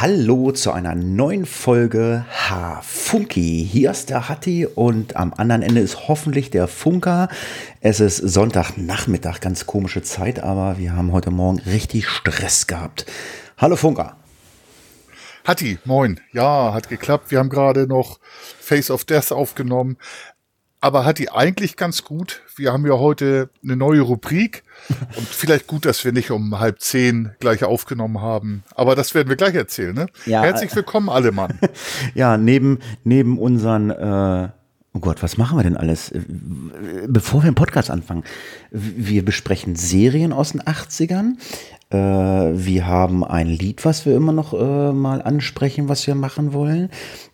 Hallo zu einer neuen Folge H-Funky. Hier ist der Hatti und am anderen Ende ist hoffentlich der Funker. Es ist Sonntagnachmittag, ganz komische Zeit, aber wir haben heute Morgen richtig Stress gehabt. Hallo Funker. Hatti, moin. Ja, hat geklappt. Wir haben gerade noch Face of Death aufgenommen aber hat die eigentlich ganz gut. Wir haben ja heute eine neue Rubrik und vielleicht gut, dass wir nicht um halb zehn gleich aufgenommen haben. Aber das werden wir gleich erzählen. Ne? Ja, Herzlich willkommen, alle Mann. ja, neben, neben unseren, äh, oh Gott, was machen wir denn alles? Bevor wir den Podcast anfangen, wir besprechen Serien aus den 80ern. Äh, wir haben ein Lied, was wir immer noch äh, mal ansprechen, was wir machen wollen.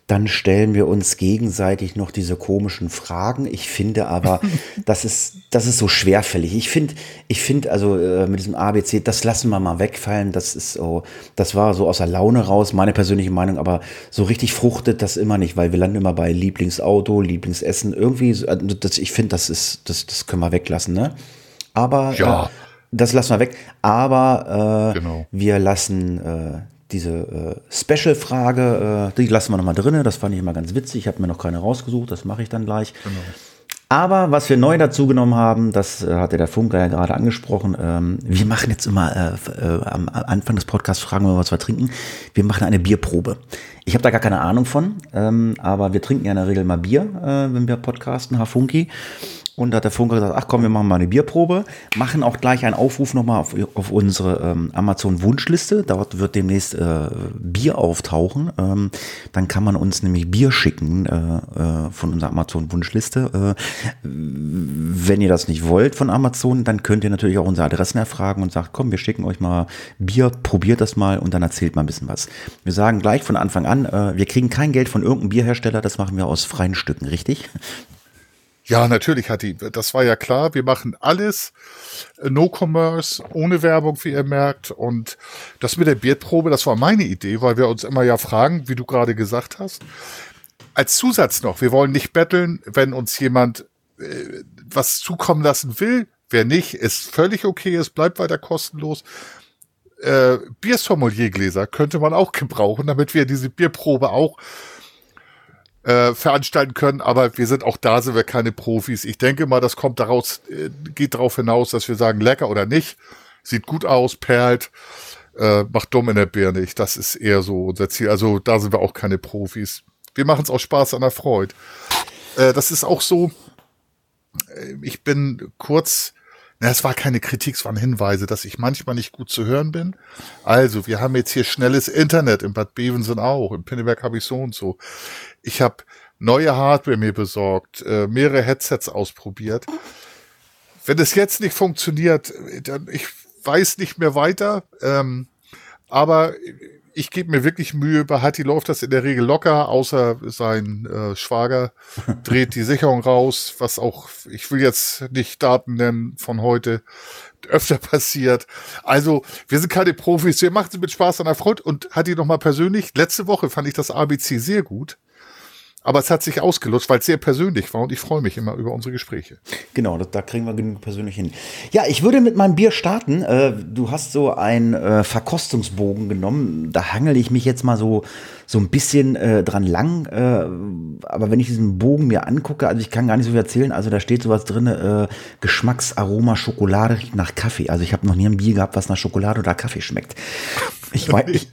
Dann stellen wir uns gegenseitig noch diese komischen Fragen. Ich finde aber, das ist, das ist so schwerfällig. Ich finde, ich finde also äh, mit diesem ABC, das lassen wir mal wegfallen. Das ist so, das war so aus der Laune raus, meine persönliche Meinung, aber so richtig fruchtet das immer nicht, weil wir landen immer bei Lieblingsauto, Lieblingsessen. Irgendwie, also das, ich finde, das ist, das, das können wir weglassen, ne? Aber ja. Äh, das lassen wir weg. Aber äh, genau. wir lassen äh, diese äh, Special-Frage, äh, die lassen wir nochmal drin. Das fand ich immer ganz witzig. Ich habe mir noch keine rausgesucht. Das mache ich dann gleich. Genau. Aber was wir neu dazu genommen haben, das äh, hatte der Funker ja gerade angesprochen. Ähm, wir machen jetzt immer äh, äh, am Anfang des Podcasts fragen wir, was wir trinken. Wir machen eine Bierprobe. Ich habe da gar keine Ahnung von, ähm, aber wir trinken ja in der Regel mal Bier, äh, wenn wir podcasten, Hafunki. Und da hat der Funker gesagt, ach komm, wir machen mal eine Bierprobe, machen auch gleich einen Aufruf nochmal auf, auf unsere ähm, Amazon-Wunschliste. Dort wird demnächst äh, Bier auftauchen. Ähm, dann kann man uns nämlich Bier schicken äh, äh, von unserer Amazon-Wunschliste. Äh, wenn ihr das nicht wollt von Amazon, dann könnt ihr natürlich auch unsere Adressen erfragen und sagt, komm, wir schicken euch mal Bier, probiert das mal und dann erzählt mal ein bisschen was. Wir sagen gleich von Anfang an, äh, wir kriegen kein Geld von irgendeinem Bierhersteller, das machen wir aus freien Stücken, richtig? Ja, natürlich hat. Das war ja klar. Wir machen alles äh, No Commerce, ohne Werbung, wie ihr merkt. Und das mit der Bierprobe, das war meine Idee, weil wir uns immer ja fragen, wie du gerade gesagt hast. Als Zusatz noch, wir wollen nicht betteln, wenn uns jemand äh, was zukommen lassen will. Wer nicht, ist völlig okay, es bleibt weiter kostenlos. Äh, Biersommelier-Gläser könnte man auch gebrauchen, damit wir diese Bierprobe auch äh, veranstalten können, aber wir sind auch da, sind wir keine Profis. Ich denke mal, das kommt daraus, äh, geht darauf hinaus, dass wir sagen, lecker oder nicht, sieht gut aus, perlt, äh, macht dumm in der Birne. Ich, das ist eher so unser Ziel. Also da sind wir auch keine Profis. Wir machen es auch Spaß an der Freude. Äh, das ist auch so, äh, ich bin kurz na, es war keine Kritik, es waren Hinweise, dass ich manchmal nicht gut zu hören bin. Also, wir haben jetzt hier schnelles Internet, in Bad Bevensen auch, in Pinneberg habe ich so und so. Ich habe neue Hardware mir besorgt, äh, mehrere Headsets ausprobiert. Wenn es jetzt nicht funktioniert, dann ich weiß nicht mehr weiter. Ähm, aber ich gebe mir wirklich Mühe. Bei Hatti läuft das in der Regel locker, außer sein äh, Schwager dreht die Sicherung raus, was auch, ich will jetzt nicht Daten nennen von heute, öfter passiert. Also, wir sind keine Profis, wir machen es mit Spaß an der Freude. Und Hatti noch mal persönlich, letzte Woche fand ich das ABC sehr gut. Aber es hat sich ausgelutscht, weil es sehr persönlich war und ich freue mich immer über unsere Gespräche. Genau, da, da kriegen wir genug persönlich hin. Ja, ich würde mit meinem Bier starten. Äh, du hast so einen äh, Verkostungsbogen genommen. Da hangel ich mich jetzt mal so, so ein bisschen äh, dran lang. Äh, aber wenn ich diesen Bogen mir angucke, also ich kann gar nicht so viel erzählen. Also da steht sowas drin, äh, Geschmacksaroma Schokolade riecht nach Kaffee. Also ich habe noch nie ein Bier gehabt, was nach Schokolade oder Kaffee schmeckt. Ich weiß, ich,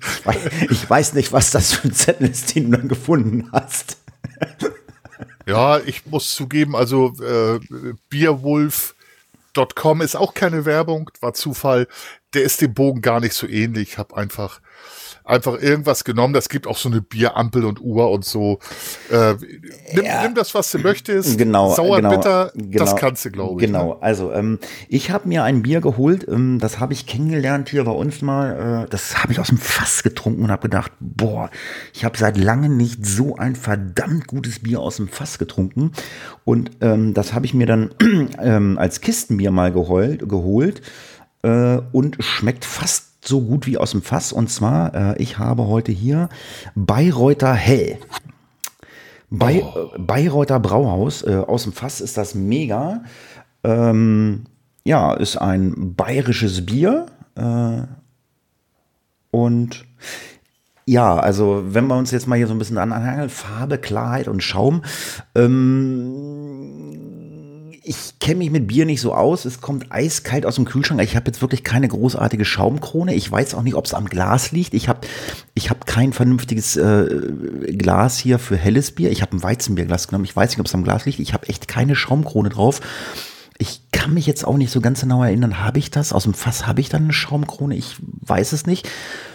ich weiß nicht, was das für ein Zettel ist, den du dann gefunden hast. ja, ich muss zugeben, also äh, Bierwolf.com ist auch keine Werbung, war Zufall. Der ist dem Bogen gar nicht so ähnlich. Ich habe einfach einfach irgendwas genommen. Das gibt auch so eine Bierampel und Uhr und so. Äh, nimm, ja. nimm, das, was du möchtest. Genau. Sauer, genau, bitter, genau, das kannst du, glaube ich. Genau. Ne? Also, ähm, ich habe mir ein Bier geholt. Ähm, das habe ich kennengelernt hier bei uns mal. Äh, das habe ich aus dem Fass getrunken und habe gedacht, boah, ich habe seit langem nicht so ein verdammt gutes Bier aus dem Fass getrunken. Und ähm, das habe ich mir dann ähm, als Kistenbier mal geholt, geholt äh, und schmeckt fast so gut wie aus dem Fass. Und zwar, äh, ich habe heute hier Bayreuther Hell. Bei, oh. äh, Bayreuther Brauhaus. Äh, aus dem Fass ist das mega. Ähm, ja, ist ein bayerisches Bier. Äh, und Ja, also wenn wir uns jetzt mal hier so ein bisschen anhangeln, Farbe, Klarheit und Schaum. Ähm, ich kenne mich mit Bier nicht so aus. Es kommt eiskalt aus dem Kühlschrank. Ich habe jetzt wirklich keine großartige Schaumkrone. Ich weiß auch nicht, ob es am Glas liegt. Ich habe ich hab kein vernünftiges äh, Glas hier für helles Bier. Ich habe ein Weizenbierglas genommen. Ich weiß nicht, ob es am Glas liegt. Ich habe echt keine Schaumkrone drauf. Ich kann mich jetzt auch nicht so ganz genau erinnern, habe ich das? Aus dem Fass habe ich dann eine Schaumkrone? Ich weiß es nicht.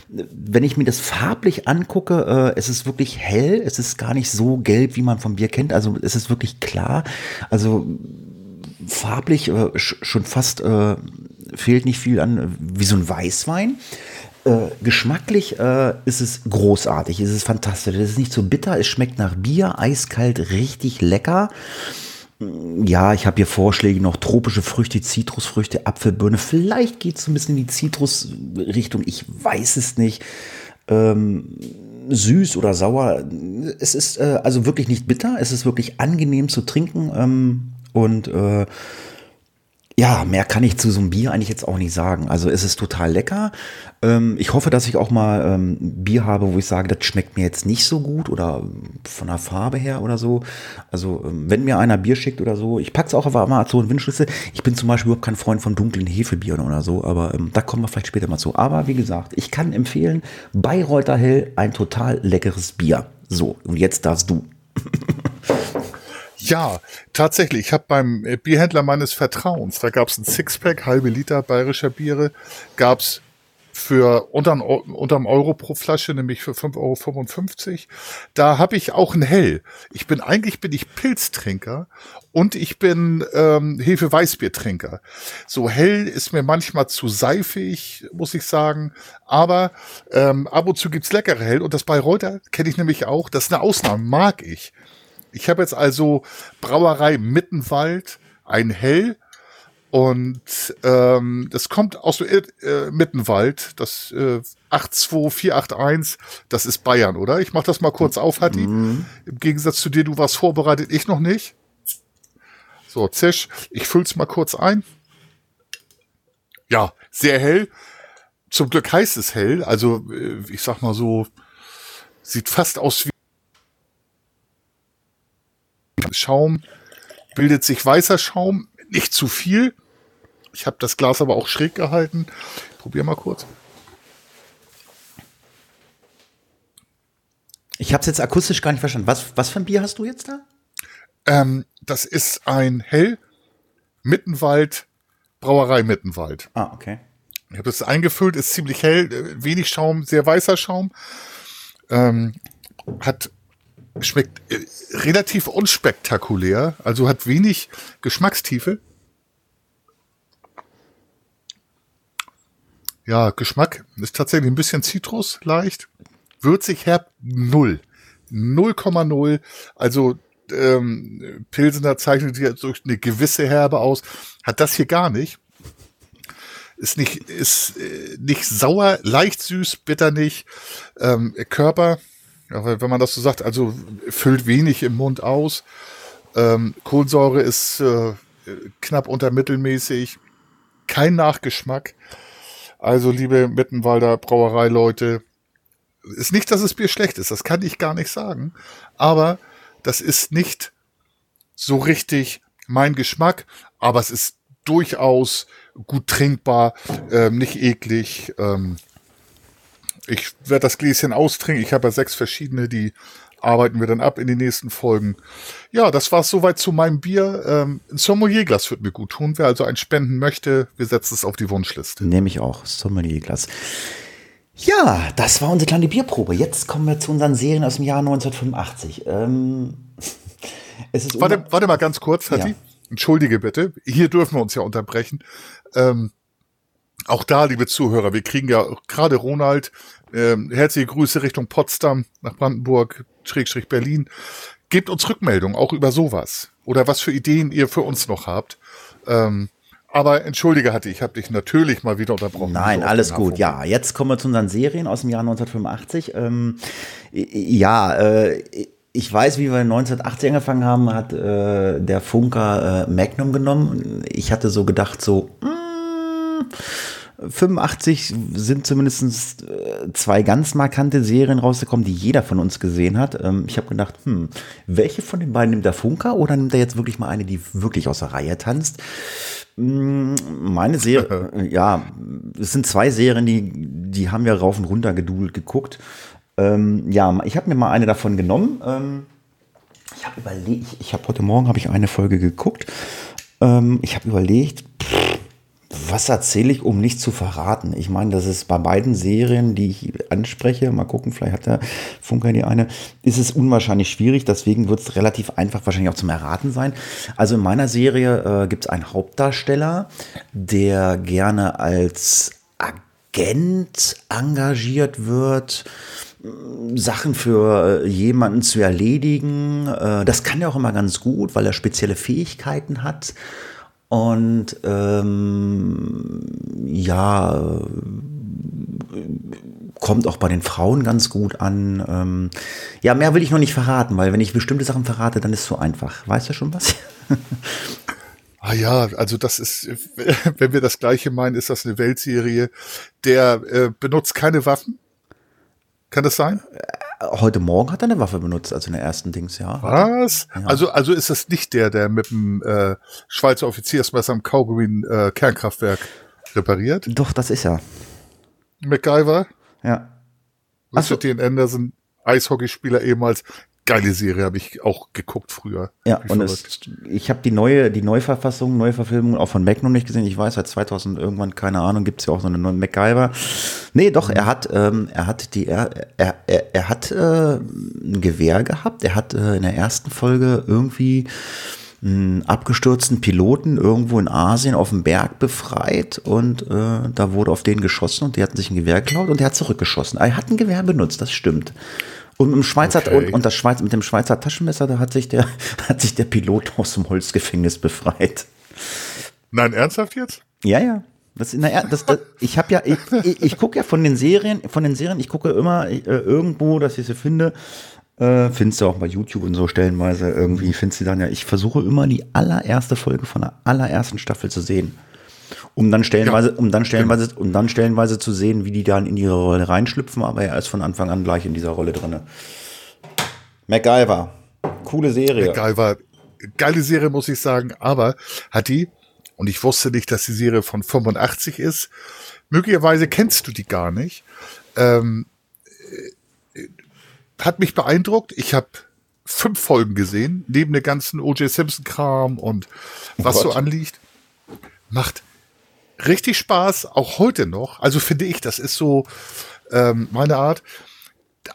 Wenn ich mir das farblich angucke, äh, es ist wirklich hell, es ist gar nicht so gelb, wie man vom Bier kennt. Also es ist wirklich klar. Also farblich äh, schon fast äh, fehlt nicht viel an, wie so ein Weißwein. Äh, geschmacklich äh, ist es großartig, es ist fantastisch. Es ist nicht so bitter, es schmeckt nach Bier, eiskalt, richtig lecker. Ja, ich habe hier Vorschläge noch tropische Früchte, Zitrusfrüchte, Apfelbirne. Vielleicht geht es ein bisschen in die Zitrusrichtung. Ich weiß es nicht. Ähm, süß oder sauer. Es ist äh, also wirklich nicht bitter. Es ist wirklich angenehm zu trinken. Ähm, und äh, ja, mehr kann ich zu so einem Bier eigentlich jetzt auch nicht sagen. Also es ist total lecker. Ähm, ich hoffe, dass ich auch mal ähm, Bier habe, wo ich sage, das schmeckt mir jetzt nicht so gut oder von der Farbe her oder so. Also ähm, wenn mir einer Bier schickt oder so, ich packe es auch auf Amazon Windschlüssel. Ich bin zum Beispiel überhaupt kein Freund von dunklen Hefebieren oder so, aber ähm, da kommen wir vielleicht später mal zu. Aber wie gesagt, ich kann empfehlen, Bayreuther Hell ein total leckeres Bier. So, und jetzt darfst du. Ja, tatsächlich. Ich habe beim äh, Bierhändler meines Vertrauens, da gab es ein Sixpack, halbe Liter bayerischer Biere, gab es für unter, unterm Euro pro Flasche, nämlich für 5,55 Euro. Da habe ich auch ein Hell. Ich bin eigentlich bin ich Pilztrinker und ich bin ähm, Hefe-Weißbiertrinker. So hell ist mir manchmal zu seifig, muss ich sagen. Aber ähm, ab und zu gibt's leckere Hell und das bei Reuter kenne ich nämlich auch. Das ist eine Ausnahme, mag ich. Ich habe jetzt also Brauerei Mittenwald, ein Hell. Und ähm, das kommt aus äh, Mittenwald, das äh, 82481, das ist Bayern, oder? Ich mach das mal kurz auf, Hatti. Mhm. Im Gegensatz zu dir, du warst vorbereitet, ich noch nicht. So, Zisch, ich füll's mal kurz ein. Ja, sehr hell. Zum Glück heißt es hell, also äh, ich sag mal so, sieht fast aus wie Schaum, bildet sich weißer Schaum, nicht zu viel. Ich habe das Glas aber auch schräg gehalten. Probier mal kurz. Ich habe es jetzt akustisch gar nicht verstanden. Was, was für ein Bier hast du jetzt da? Ähm, das ist ein Hell Mittenwald, Brauerei Mittenwald. Ah, okay. Ich habe es eingefüllt, ist ziemlich hell, äh, wenig Schaum, sehr weißer Schaum. Ähm, hat schmeckt äh, relativ unspektakulär, also hat wenig Geschmackstiefe. Ja, Geschmack ist tatsächlich ein bisschen Zitrus, leicht. Würzig, herb, null. 0,0. Also ähm, Pilsener zeichnet sich durch eine gewisse Herbe aus. Hat das hier gar nicht. Ist nicht, ist äh, nicht sauer, leicht süß, bitter nicht. Ähm, Körper ja, wenn man das so sagt, also füllt wenig im Mund aus. Ähm, Kohlensäure ist äh, knapp unter mittelmäßig. Kein Nachgeschmack. Also, liebe Mittenwalder Brauereileute, ist nicht, dass es Bier schlecht ist, das kann ich gar nicht sagen. Aber das ist nicht so richtig mein Geschmack, aber es ist durchaus gut trinkbar, ähm, nicht eklig. Ähm, ich werde das Gläschen austrinken. Ich habe ja sechs verschiedene, die arbeiten wir dann ab in den nächsten Folgen. Ja, das war es soweit zu meinem Bier. Ähm, ein Sommelierglas wird mir gut tun. Wer also ein spenden möchte, wir setzen es auf die Wunschliste. Nehme ich auch, Sommelierglas. Ja, das war unsere kleine Bierprobe. Jetzt kommen wir zu unseren Serien aus dem Jahr 1985. Ähm, es ist warte, warte mal ganz kurz, Hatti. Ja. Entschuldige bitte. Hier dürfen wir uns ja unterbrechen. Ähm, auch da, liebe Zuhörer, wir kriegen ja gerade Ronald, äh, herzliche Grüße Richtung Potsdam, nach Brandenburg, Schrägstrich Berlin. Gebt uns Rückmeldung, auch über sowas. Oder was für Ideen ihr für uns noch habt. Ähm, aber entschuldige, hatte ich habe dich natürlich mal wieder unterbrochen. Nein, so alles gut. Ja, jetzt kommen wir zu unseren Serien aus dem Jahr 1985. Ähm, ja, äh, ich weiß, wie wir 1980 angefangen haben, hat äh, der Funker äh, Magnum genommen. Ich hatte so gedacht, so, mh, mm, 85 sind zumindest äh, zwei ganz markante Serien rausgekommen, die jeder von uns gesehen hat. Ähm, ich habe gedacht, hm, welche von den beiden nimmt der Funker oder nimmt er jetzt wirklich mal eine, die wirklich aus der Reihe tanzt? Hm, meine Serie, ja, es sind zwei Serien, die, die haben wir rauf und runter gedudelt geguckt. Ähm, ja, ich habe mir mal eine davon genommen. Ähm, ich habe überlegt, ich habe heute Morgen habe ich eine Folge geguckt. Ähm, ich habe überlegt, pff, was erzähle ich, um nicht zu verraten? Ich meine, das ist bei beiden Serien, die ich anspreche, mal gucken, vielleicht hat der Funker die eine, ist es unwahrscheinlich schwierig, deswegen wird es relativ einfach wahrscheinlich auch zum Erraten sein. Also in meiner Serie äh, gibt es einen Hauptdarsteller, der gerne als Agent engagiert wird. Sachen für äh, jemanden zu erledigen. Äh, das kann er auch immer ganz gut, weil er spezielle Fähigkeiten hat. Und ähm, ja, kommt auch bei den Frauen ganz gut an. Ähm, ja, mehr will ich noch nicht verraten, weil wenn ich bestimmte Sachen verrate, dann ist es so einfach. Weißt du schon was? Ah ja, also das ist, wenn wir das gleiche meinen, ist das eine Weltserie. Der äh, benutzt keine Waffen. Kann das sein? Heute Morgen hat er eine Waffe benutzt, also in der ersten Dings, ja. Was? Ja. Also, also ist das nicht der, der mit dem äh, Schweizer Offiziersmesser am Kaugummi äh, Kernkraftwerk repariert? Doch, das ist er. MacGyver? Ja. Richard Dean Anderson, Eishockeyspieler ehemals, geile Serie, habe ich auch geguckt früher. Ja, und es, ich habe die neue, die Neuverfassung, Neuverfilmung auch von Mac noch nicht gesehen. Ich weiß, seit 2000 irgendwann, keine Ahnung, gibt es ja auch so eine neue MacGyver. Nee, doch, er hat, ähm, er hat die, er, er, er, er hat äh, ein Gewehr gehabt. Er hat äh, in der ersten Folge irgendwie einen abgestürzten Piloten irgendwo in Asien auf dem Berg befreit und äh, da wurde auf den geschossen und die hatten sich ein Gewehr geklaut und der hat zurückgeschossen. Er hat ein Gewehr benutzt, das stimmt. Und, im Schweizer, okay. und, und das Schweiz, mit dem Schweizer Taschenmesser, da hat sich, der, hat sich der Pilot aus dem Holzgefängnis befreit. Nein, ernsthaft jetzt? Ja, ja. Das, naja, das, das, ich habe ja, ich, ich, ich gucke ja von den Serien, von den Serien, ich gucke immer äh, irgendwo, dass ich sie finde. Äh, findest du auch bei YouTube und so stellenweise irgendwie, findest du dann ja. Ich versuche immer die allererste Folge von der allerersten Staffel zu sehen um dann stellenweise, ja, um dann stellenweise, um dann stellenweise zu sehen, wie die dann in ihre Rolle reinschlüpfen, aber er ist von Anfang an gleich in dieser Rolle drin. MacGyver, coole Serie. MacGyver, geile Serie, muss ich sagen, aber hat die, und ich wusste nicht, dass die Serie von 85 ist, möglicherweise kennst du die gar nicht, ähm, äh, hat mich beeindruckt. Ich habe fünf Folgen gesehen, neben der ganzen O.J. Simpson-Kram und was oh so anliegt. Macht richtig Spaß, auch heute noch. Also finde ich, das ist so ähm, meine Art.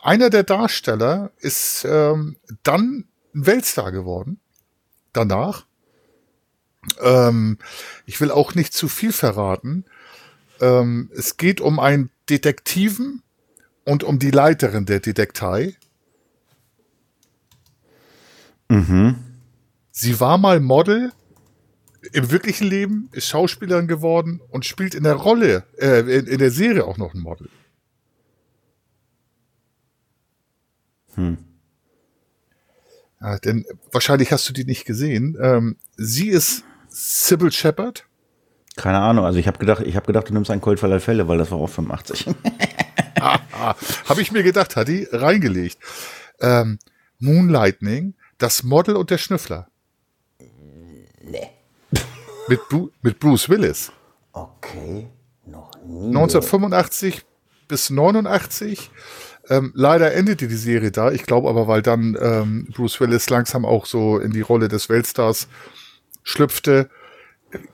Einer der Darsteller ist ähm, dann ein Weltstar geworden. Danach. Ähm, ich will auch nicht zu viel verraten. Ähm, es geht um einen Detektiven und um die Leiterin der Detektei. Mhm. Sie war mal Model im wirklichen Leben ist Schauspielerin geworden und spielt in der Rolle, äh, in, in der Serie auch noch ein Model. Hm. Ja, denn wahrscheinlich hast du die nicht gesehen. Ähm, sie ist Sybil Shepard. Keine Ahnung, also ich habe gedacht, ich habe gedacht, du nimmst einen Colt aller Fälle, weil das war auch 85. ah, ah, habe ich mir gedacht, hat die reingelegt. Ähm, Moonlightning, das Model und der Schnüffler. Mit, Bru mit Bruce Willis. Okay, noch nie. 1985 bis 89. Ähm, leider endete die Serie da. Ich glaube aber, weil dann ähm, Bruce Willis langsam auch so in die Rolle des Weltstars schlüpfte.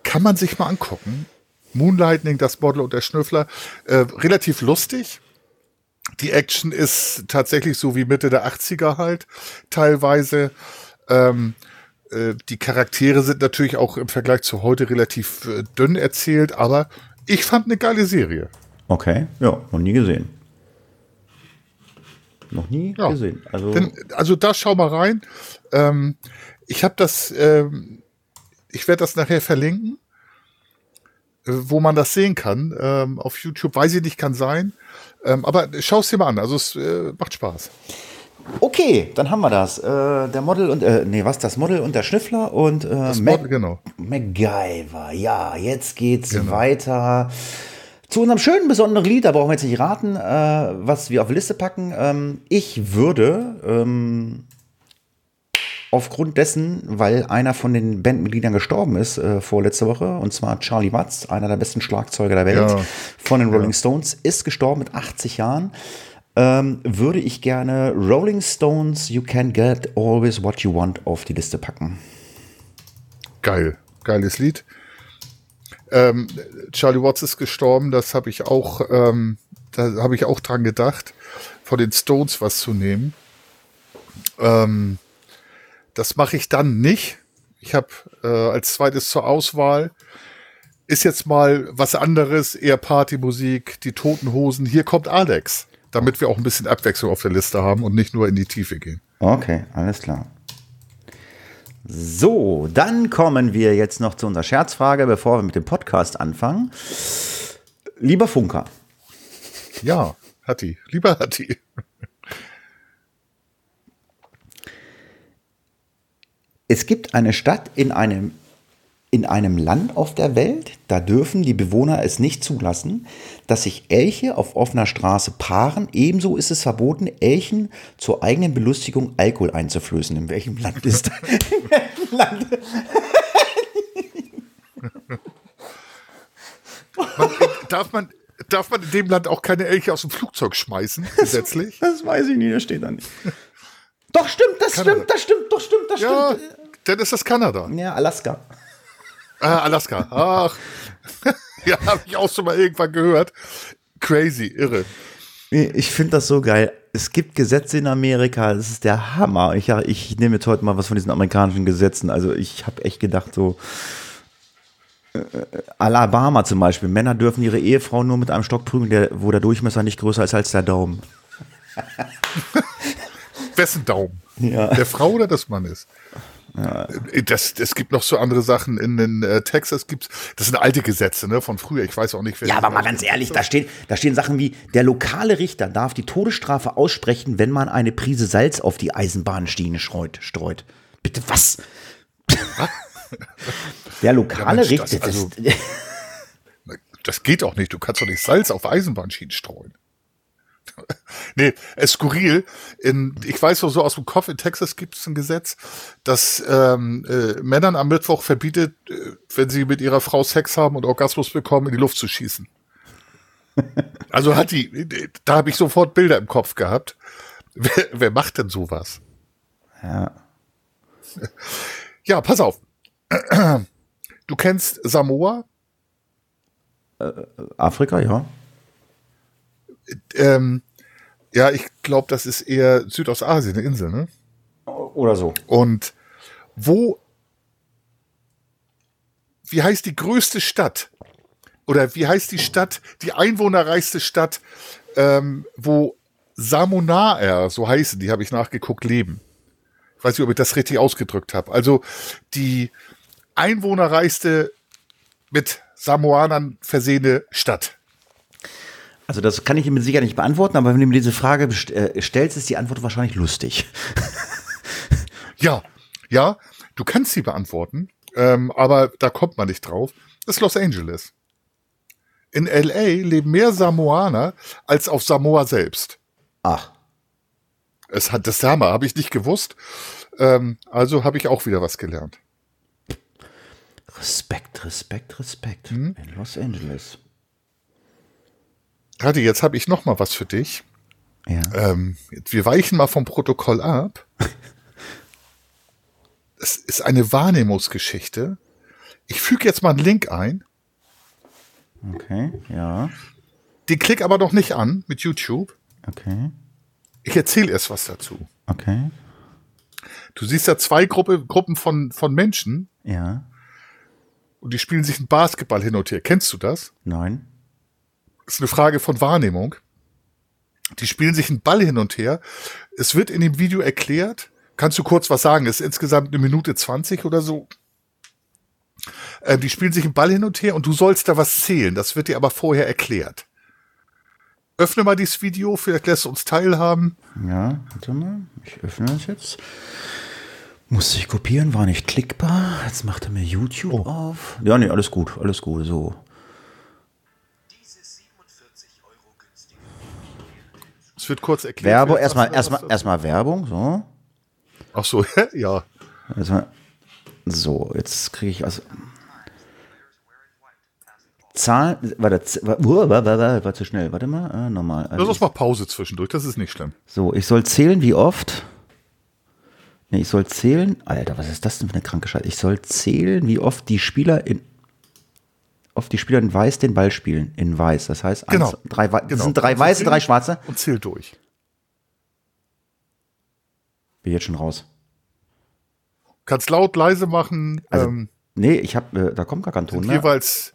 Kann man sich mal angucken. Moonlightning, das Model und der Schnüffler. Äh, relativ lustig. Die Action ist tatsächlich so wie Mitte der 80er halt, teilweise. Ähm, äh, die Charaktere sind natürlich auch im Vergleich zu heute relativ äh, dünn erzählt, aber ich fand eine geile Serie. Okay, ja, noch nie gesehen. Noch nie ja. gesehen. Also, Denn, also da schau mal rein. Ähm, ich habe das, ähm, ich werde das nachher verlinken, äh, wo man das sehen kann. Ähm, auf YouTube, weiß ich nicht, kann sein. Ähm, aber schau es dir mal an. Also es äh, macht Spaß. Okay, dann haben wir das. Äh, der Model und, äh, nee, was, das Model und der Schnüffler und äh, das Model, genau. MacGyver. Ja, jetzt geht's genau. weiter Zu unserem schönen, besonderen Lied, da brauchen wir jetzt nicht raten, äh, was wir auf die Liste packen. Ähm, ich würde ähm, aufgrund dessen, weil einer von den Bandmitgliedern gestorben ist äh, vorletzte Woche, und zwar Charlie Watts, einer der besten Schlagzeuger der Welt Ja. von den Rolling Stones, ist gestorben mit 80 Jahren. Ähm, würde ich gerne Rolling Stones You Can Get Always What You Want auf die Liste packen. Geil. Geiles Lied. Ähm, Charlie Watts ist gestorben, das habe ich auch, ähm, da habe ich auch dran gedacht, von den Stones was zu nehmen. Ähm, das mache ich dann nicht. Ich habe äh, als zweites zur Auswahl ist jetzt mal was anderes, eher Partymusik, die Toten Hosen. Hier kommt Alex, damit wir auch ein bisschen Abwechslung auf der Liste haben und nicht nur in die Tiefe gehen. Okay, alles klar. So, dann kommen wir jetzt noch zu unserer Scherzfrage, bevor wir mit dem Podcast anfangen. Lieber Funker, Ja, Hatti, lieber Hatti. es gibt eine Stadt in einem, in einem Land auf der Welt, da dürfen die Bewohner es nicht zulassen, dass sich Elche auf offener Straße paaren. Ebenso ist es verboten, Elchen zur eigenen Belustigung Alkohol einzuflößen. In welchem Land ist das? In welchem Land? Darf man, darf man in dem Land auch keine Elche aus dem Flugzeug schmeißen, gesetzlich? Das weiß ich nicht, das steht da nicht. Doch, stimmt, das Kanada. stimmt, das stimmt, doch, stimmt, das Ja, stimmt. dann ist das Kanada. Ja, Alaska. Ah, Alaska. Ach. ja, habe ich auch schon mal irgendwann gehört. Crazy, irre. Ich finde das so geil. Es gibt Gesetze in Amerika, das ist der Hammer. Ich, ich nehme jetzt heute mal was von diesen amerikanischen Gesetzen. Also ich habe echt gedacht, so äh, Alabama zum Beispiel. Männer dürfen ihre Ehefrau nur mit einem Stock prügeln, der, wo der Durchmesser nicht größer ist als der Daumen. Wessen Daumen? Ja. Der Frau oder des Mannes? Äh, Das, es gibt noch so andere Sachen. In, in äh, Texas gibt's, das sind alte Gesetze, ne, von früher. Ich weiß auch nicht, wer Ja, aber mal ganz ehrlich, da stehen, da stehen Sachen wie, der lokale Richter darf die Todesstrafe aussprechen, wenn man eine Prise Salz auf die Eisenbahnschiene streut. streut. Bitte was? der lokale Mensch, Richter, das- das, also- Das geht auch nicht. Du kannst doch nicht Salz auf Eisenbahnschienen streuen. nee, es ist skurril. In, ich weiß noch so aus dem Kopf, in Texas gibt es ein Gesetz, das ähm, äh, Männern am Mittwoch verbietet, äh, wenn sie mit ihrer Frau Sex haben und Orgasmus bekommen, in die Luft zu schießen. Also hat die, da habe ich sofort Bilder im Kopf gehabt. Wer, wer macht denn sowas? ja. Ja, pass auf. Du kennst Samoa? Afrika, ja. Ähm, ja, ich glaube, das ist eher Südostasien, eine Insel, ne? Oder so. Und wo, wie heißt die größte Stadt? Oder wie heißt die Stadt, die einwohnerreichste Stadt, ähm, wo Samonaer, so heißen die, habe ich nachgeguckt, leben? Ich weiß nicht, ob ich das richtig ausgedrückt habe. Also die einwohnerreichste mit Samoanern versehene Stadt. Also das kann ich mit Sicherheit nicht beantworten, aber wenn du mir diese Frage äh, stellst, ist die Antwort wahrscheinlich lustig. Ja, ja, du kannst sie beantworten, ähm, aber da kommt man nicht drauf. Das ist Los Angeles. In LA leben mehr Samoaner als auf Samoa selbst. Ach, Es hat das Hammer, habe ich nicht gewusst. Ähm, also habe ich auch wieder was gelernt. Respekt, Respekt, Respekt. Mhm. In Los Angeles. Hadi, jetzt habe ich noch mal was für dich. Ja. Ähm, wir weichen mal vom Protokoll ab. Es ist eine Wahrnehmungsgeschichte. Ich füge jetzt mal einen Link ein. Okay, ja. Den klick aber noch nicht an mit YouTube. Okay, Ich erzähle erst was dazu. okay. Du siehst da zwei Gruppe, Gruppen von, von Menschen Ja, und die spielen sich einen Basketball hin und her. Kennst du das? nein. Ist eine Frage von Wahrnehmung. Die spielen sich einen Ball hin und her. Es wird in dem Video erklärt. Kannst du kurz was sagen? Es ist insgesamt eine Minute 20 oder so. Ähm, die spielen sich einen Ball hin und her und du sollst da was zählen. Das wird dir aber vorher erklärt. Öffne mal dieses Video, vielleicht lässt du uns teilhaben. Ja, warte mal. Ich öffne das jetzt. Musste ich kopieren, war nicht klickbar. Jetzt macht er mir YouTube auf. Ja, nee, alles gut, alles gut. So. Es wird kurz erklärt. Werbung, wer- erstmal, erstmal, erstmal Werbung, so. Ach so, ja. Erstmal, so, jetzt kriege ich also. Zahl, warte, war, war, war, war zu schnell, warte mal, äh, nochmal. Also Lass uns mal Pause zwischendurch, das ist nicht schlimm. so, ich soll zählen, wie oft. Nee, ich soll zählen, Alter, was ist das denn für eine kranke Scheiße? Ich soll zählen, wie oft die Spieler in, oft die Spieler in Weiß den Ball spielen. In Weiß, das heißt, Genau. eins, drei, Wei- das Genau. sind drei Weiße, drei Schwarze. Und zähl durch. Bin jetzt schon raus. Kannst laut, leise machen. Also, ähm, nee, ich hab, äh, da kommt gar kein Ton, ne? jeweils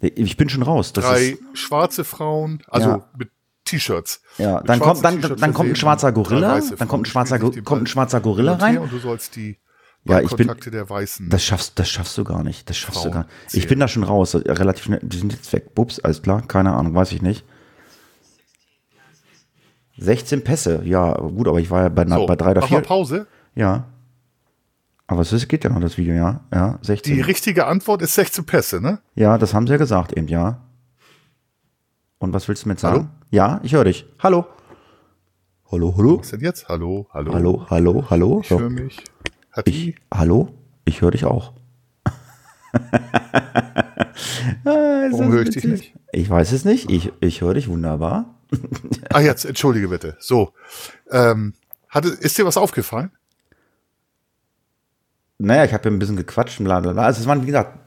Nee, Ich bin schon raus. Das drei ist, schwarze Frauen, also Ja. mit T-Shirts. Ja, dann kommt, dann, dann kommt ein schwarzer Gorilla, dann kommt ein schwarzer, kommt ein schwarzer Gorilla rein. Und du sollst die Ja, ich bin- Ballkontakte der Weißen. Das schaffst, das schaffst du gar nicht. Das schaffst du Frauen gar nicht. Ich zählen. bin da schon raus. äh, Relativ schnell. Die sind jetzt weg. Bups, alles klar. Keine Ahnung, weiß ich nicht. 16 Pässe. Ja, gut, aber ich war ja bei, so, bei drei oder mach mal vier. Pause. Ja. Aber es ist, geht ja noch das Video, ja. Ja, 16. Die richtige Antwort ist 16 Pässe, ne? ja, das haben sie ja gesagt eben, ja. Und was willst du mit sagen? Hallo? Ja, ich höre dich. Hallo. Hallo, hallo. Was denn jetzt? Hallo, hallo. Hallo, hallo, hallo. Ich So. höre mich. Hat? Ich, hallo? Ich höre dich auch. Ah, Warum höre ich dich nicht? Ich weiß es nicht. Ich, ich höre dich wunderbar. Ah, jetzt, entschuldige bitte. So. Ähm, hatte, ist dir was aufgefallen? Naja, ich habe ja ein bisschen gequatscht bla bla bla. Also es waren, wie gesagt,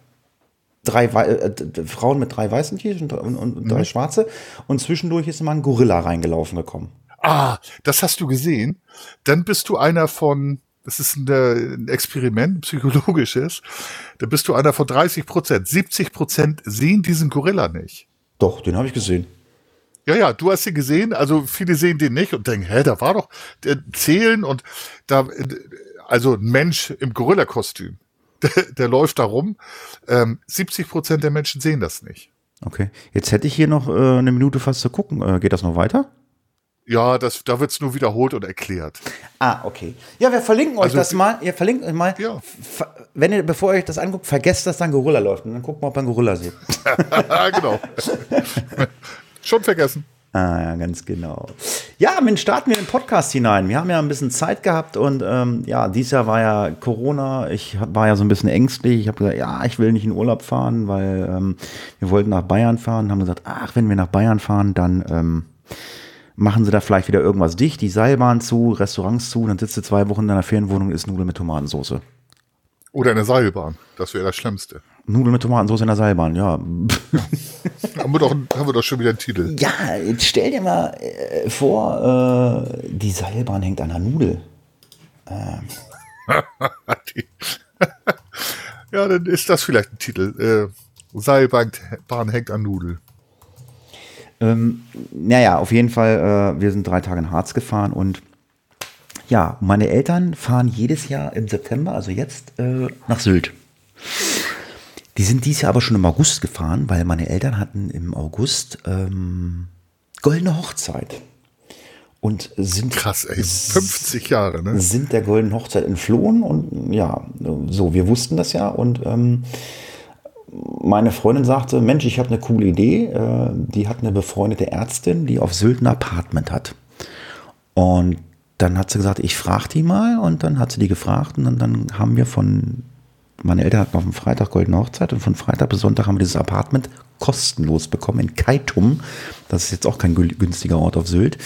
drei äh, Frauen mit drei weißen T-Shirts und, und, und Mhm. drei schwarze. Und zwischendurch ist immer ein Gorilla reingelaufen gekommen. Ah, das hast du gesehen. Dann bist du einer von, das ist ein, Experiment, ein psychologisches. Da bist du einer von 30 Prozent. 70 Prozent sehen diesen Gorilla nicht. Doch, den habe ich gesehen. Ja, ja, du hast ihn gesehen, also viele sehen den nicht und denken, hä, da war doch der Zählen und da, also ein Mensch im Gorilla-Kostüm, der, der läuft da rum. Ähm, 70 Prozent der Menschen sehen das nicht. Okay. Jetzt hätte ich hier noch äh, eine Minute fast zu gucken. Äh, geht das noch weiter? Ja, das, da wird's nur wiederholt und erklärt. Ah, okay. Ja, wir verlinken euch Also- das mal. Ihr verlinkt euch mal. Ja. Wenn ihr, bevor ihr euch das anguckt, vergesst, dass da ein Gorilla läuft. Und dann guckt mal, ob ihr einen Gorilla seht. genau. Schon vergessen. Ah, ja, ganz genau. Ja, Mensch, starten wir den Podcast hinein. Wir haben ja ein bisschen Zeit gehabt und ähm, ja, dieses Jahr war ja Corona. Ich war ja so ein bisschen ängstlich. Ich habe gesagt, ja, ich will nicht in Urlaub fahren, weil ähm, wir wollten nach Bayern fahren. Haben gesagt, ach, wenn wir nach Bayern fahren, dann ähm, machen sie da vielleicht wieder irgendwas dicht. Die Seilbahn zu, Restaurants zu. Dann sitzt du zwei Wochen in deiner Ferienwohnung und isst Nudeln mit Tomatensauce. Oder eine Seilbahn. Das wäre das Schlimmste. Nudeln mit Tomatensauce in der Seilbahn, ja. Haben wir doch, haben wir doch schon wieder einen Titel. Ja, jetzt stell dir mal äh, vor, äh, die Seilbahn hängt an der Nudel. Die- ja, dann ist das vielleicht ein Titel. Äh, Seilbahn Bahn hängt an Nudel. Ähm, naja, auf jeden Fall, äh, wir sind drei Tage in Harz gefahren und ja, meine Eltern fahren jedes Jahr im September, also jetzt, äh, nach Sylt. Die sind dieses Jahr aber schon im August gefahren, weil meine Eltern hatten im August ähm, goldene Hochzeit. Und sind, Krass, ey. 50 Jahre, ne? sind der goldenen Hochzeit entflohen und ja, so, wir wussten das ja und ähm, meine Freundin sagte, Mensch, ich habe eine coole Idee. Äh, die hat eine befreundete Ärztin, die auf Sylt ein Apartment hat. Und dann hat sie gesagt, ich frage die mal und dann hat sie die gefragt und dann, dann haben wir von, meine Eltern hatten auf dem Freitag goldene Hochzeit und von Freitag bis Sonntag haben wir dieses Apartment kostenlos bekommen in Kaitum. Das ist jetzt auch kein gü- günstiger Ort auf Sylt.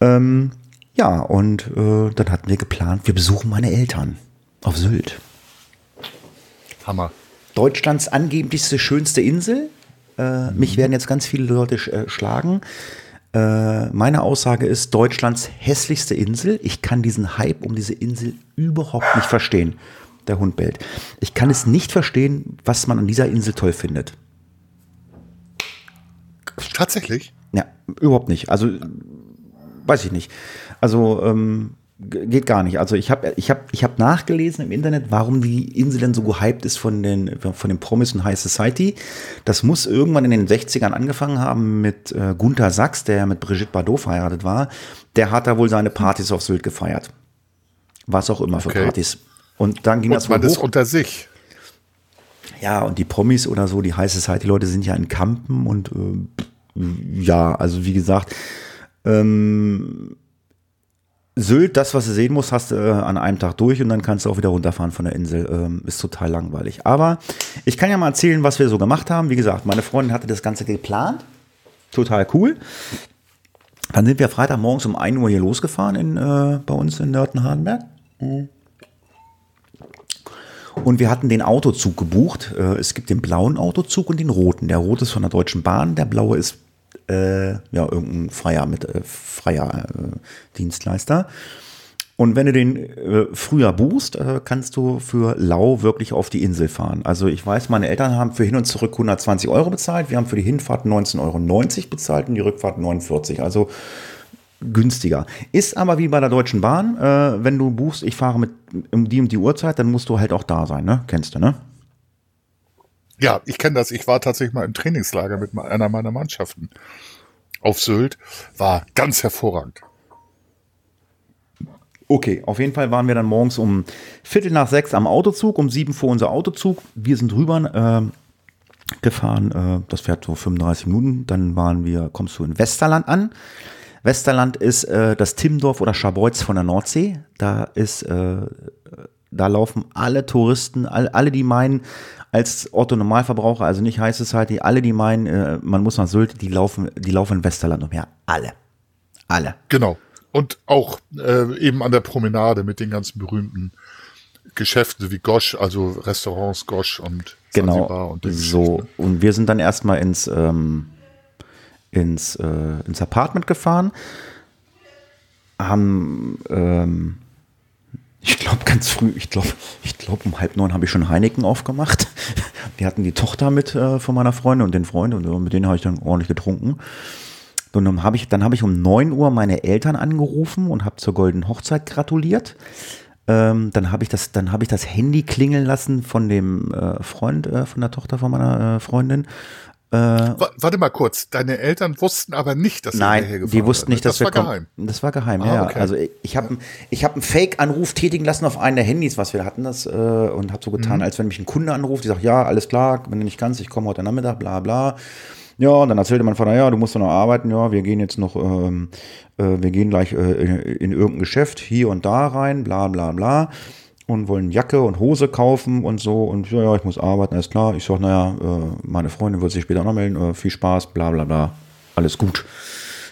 Ähm, ja, und äh, dann hatten wir geplant, wir besuchen meine Eltern auf Sylt. Hammer. Deutschlands angeblichste, schönste Insel. Äh, Mich werden jetzt ganz viele Leute sch äh, schlagen. Äh, meine Aussage ist Deutschlands hässlichste Insel. Ich kann diesen Hype um diese Insel überhaupt nicht verstehen. Der Hund bellt. Ich kann es nicht verstehen, was man an dieser Insel toll findet. Tatsächlich? Ja, überhaupt nicht. Also weiß ich nicht. Also ähm, geht gar nicht. Also ich habe ich hab, ich hab nachgelesen im Internet, warum die Insel denn so gehypt ist von den, von den Promis und High Society. Das muss irgendwann in den 60ern angefangen haben mit äh, Gunther Sachs, der ja mit Brigitte Bardot verheiratet war. Der hat da wohl seine Partys auf Sylt gefeiert. Was auch immer für Okay. Partys. Und dann ging das Und man wohl ist unter sich. Ja, und die Promis oder so, die High Society-Leute sind ja in Kampen und äh, ja, also wie gesagt, Ähm, Sylt, das, was du sehen musst, hast du äh, an einem Tag durch und dann kannst du auch wieder runterfahren von der Insel. Ähm, ist total langweilig. Aber ich kann ja mal erzählen, was wir so gemacht haben. Wie gesagt, meine Freundin hatte das Ganze geplant. Total cool. Dann sind wir Freitagmorgens um 1 Uhr hier losgefahren in, äh, bei uns in Nörten-Hardenberg. Und wir hatten den Autozug gebucht. Äh, es gibt den blauen Autozug und den roten. Der rote ist von der Deutschen Bahn, der blaue ist äh, ja irgendein freier, mit, äh, freier äh, Dienstleister. Und wenn du den äh, früher buchst, äh, kannst du für Lau wirklich auf die Insel fahren. Also ich weiß, meine Eltern haben für hin und zurück 120 Euro bezahlt. Wir haben für die Hinfahrt 19,90 Euro bezahlt und die Rückfahrt 49. Also günstiger. Ist aber wie bei der Deutschen Bahn, äh, wenn du buchst, ich fahre mit um die um die Uhrzeit, dann musst du halt auch da sein, ne? Kennst du, ne? Ja, ich kenne das. Ich war tatsächlich mal im Trainingslager mit einer meiner Mannschaften auf Sylt. War ganz hervorragend. Okay, auf jeden Fall waren wir dann morgens um Viertel nach sechs am Autozug, um sieben vor unser Autozug. Wir sind rüber äh, gefahren, äh, das fährt so 35 Minuten. Dann waren wir, kommst du in Westerland an. Westerland ist äh, das Timmendorf oder Scharbeutz von der Nordsee. Da ist, äh, da laufen alle Touristen, all, alle, die meinen, als Otto Normalverbraucher, also nicht High Society, alle, die meinen, äh, man muss nach Sylt, die laufen, die laufen in Westerland umher. Alle. Alle. Genau. Und auch äh, eben an der Promenade mit den ganzen berühmten Geschäften wie Gosch, also Restaurants Gosch und genau. Und so. Und wir sind dann erstmal ins ähm, ins, äh, ins Apartment gefahren, haben, ähm, ich glaube ganz früh, ich glaube, ich glaube um halb neun habe ich schon Heineken aufgemacht. Die hatten die Tochter mit äh, von meiner Freundin und den Freund und mit denen habe ich dann ordentlich getrunken. Und dann habe ich, dann ich um 9 Uhr meine Eltern angerufen und habe zur goldenen Hochzeit gratuliert. Ähm, dann habe ich das, ich das Handy klingeln lassen von dem äh, Freund äh, von der Tochter von meiner äh, Freundin äh, Warte mal kurz, deine Eltern wussten aber nicht, dass Nein, hergefahren die wussten nicht, dass das wir war geheim. Das war geheim, ah, ja. Okay. Also ich, habe ich hab einen Fake-Anruf tätigen lassen auf einen der Handys, was wir hatten, das äh, und habe so getan, mhm. als wenn mich ein Kunde anruft, die sagt, ja, alles klar, wenn du nicht kannst, ich komme heute Nachmittag, bla bla. Ja, und dann erzählte mein Vater, ja, du musst noch arbeiten, ja, wir gehen jetzt noch, ähm, äh, wir gehen gleich äh, in, in irgendein Geschäft hier und da rein, bla bla bla und wollen Jacke und Hose kaufen und so. Und ja, ja, ich muss arbeiten, alles klar. Ich sage, naja, äh, meine Freundin wird sich später noch melden. Äh, viel Spaß, bla bla bla. Alles gut.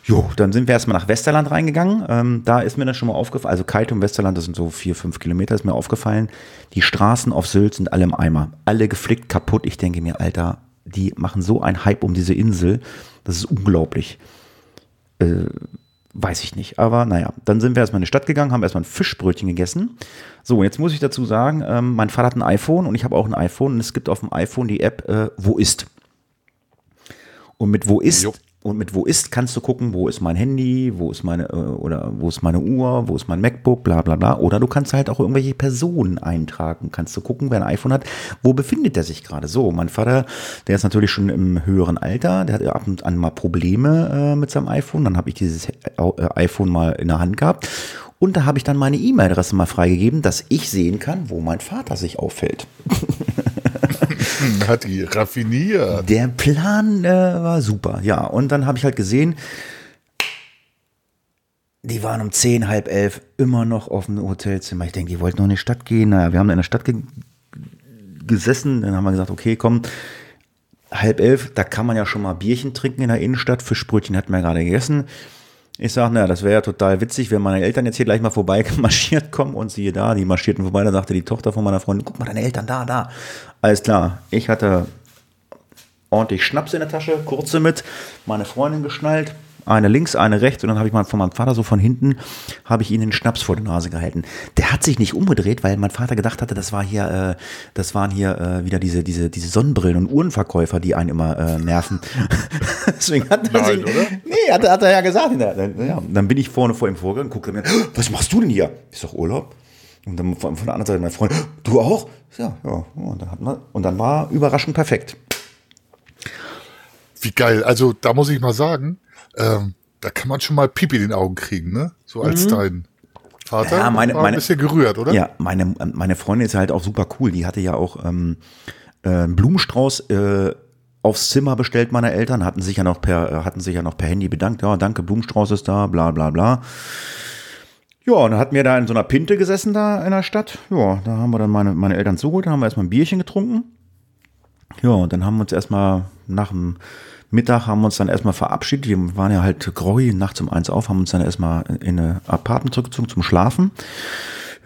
Jo, dann sind wir erstmal nach Westerland reingegangen. Ähm, da ist mir dann schon mal aufgefallen, also Kite und Westerland, das sind so vier, fünf Kilometer, ist mir aufgefallen. Die Straßen auf Sylt sind alle im Eimer. Alle geflickt, kaputt. Ich denke mir, Alter, die machen so einen Hype um diese Insel. Das ist unglaublich. Äh, Weiß ich nicht. Aber naja, dann sind wir erstmal in die Stadt gegangen, haben erstmal ein Fischbrötchen gegessen. So, jetzt muss ich dazu sagen, ähm, mein Vater hat ein iPhone und ich habe auch ein iPhone und es gibt auf dem iPhone die App äh, Wo ist. Und mit Wo ist jo. Und mit wo ist, kannst du gucken, wo ist mein Handy, wo ist meine, äh, oder wo ist meine Uhr, wo ist mein MacBook, bla bla bla. Oder du kannst halt auch irgendwelche Personen eintragen. Kannst du gucken, wer ein iPhone hat, wo befindet er sich gerade. So, mein Vater, der ist natürlich schon im höheren Alter, der hat ab und an mal Probleme äh, mit seinem iPhone. Dann habe ich dieses äh, iPhone mal in der Hand gehabt. Und da habe ich dann meine E-Mail-Adresse mal freigegeben, dass ich sehen kann, wo mein Vater sich auffällt. Hat die raffiniert. Der Plan äh, war super, ja. Und dann habe ich halt gesehen, die waren um zehn, halb elf immer noch auf dem Hotelzimmer. Ich denke, die wollten noch in die Stadt gehen. Naja, wir haben in der Stadt ge gesessen. Dann haben wir gesagt, okay, komm, halb elf, da kann man ja schon mal Bierchen trinken in der Innenstadt. Fischbrötchen hatten wir gerade gegessen. Ich sage, naja, das wäre ja total witzig, wenn meine Eltern jetzt hier gleich mal vorbei marschiert kommen und siehe da, die marschierten vorbei, da sagte die Tochter von meiner Freundin, guck mal, deine Eltern da, da. Alles klar, ich hatte ordentlich Schnaps in der Tasche, kurze mit, meine Freundin geschnallt, eine links, eine rechts und dann habe ich mal von meinem Vater so von hinten, habe ich ihnen den Schnaps vor die Nase gehalten. Der hat sich nicht umgedreht, weil mein Vater gedacht hatte, das war hier, äh, das waren hier äh, wieder diese, diese, diese Sonnenbrillen und Uhrenverkäufer, die einen immer äh, nerven. Deswegen hat er Nein, sich, oder? Nee, hat, hat er ja gesagt. Ja, dann bin ich vorne vor ihm vorgegangen, gucke mir, was machst du denn hier? Ich sag Urlaub. Und dann von, von der anderen Seite mein Freund, du auch? Ja, ja. Und dann, hat man, und dann war überraschend perfekt. Wie geil. Also da muss ich mal sagen, ähm, da kann man schon mal Pipi in den Augen kriegen, ne? So als mhm. dein Vater. Ja, meine, war ein bisschen gerührt, oder? Ja, meine, meine Freundin ist halt auch super cool. Die hatte ja auch ähm, äh, einen Blumenstrauß äh, aufs Zimmer bestellt meiner Eltern, hatten sich ja noch per, äh, hatten sich ja noch per Handy bedankt, ja, danke, Blumenstrauß ist da, bla bla bla. Ja, und dann hatten wir da in so einer Pinte gesessen da in der Stadt. Ja, da haben wir dann meine, meine Eltern zugeholt, da haben wir erstmal ein Bierchen getrunken. Ja, und dann haben wir uns erstmal nach dem Mittag haben wir uns dann erstmal verabschiedet. Wir waren ja halt groggy, nachts um eins auf, haben uns dann erstmal in eine Apartment zurückgezogen zum Schlafen.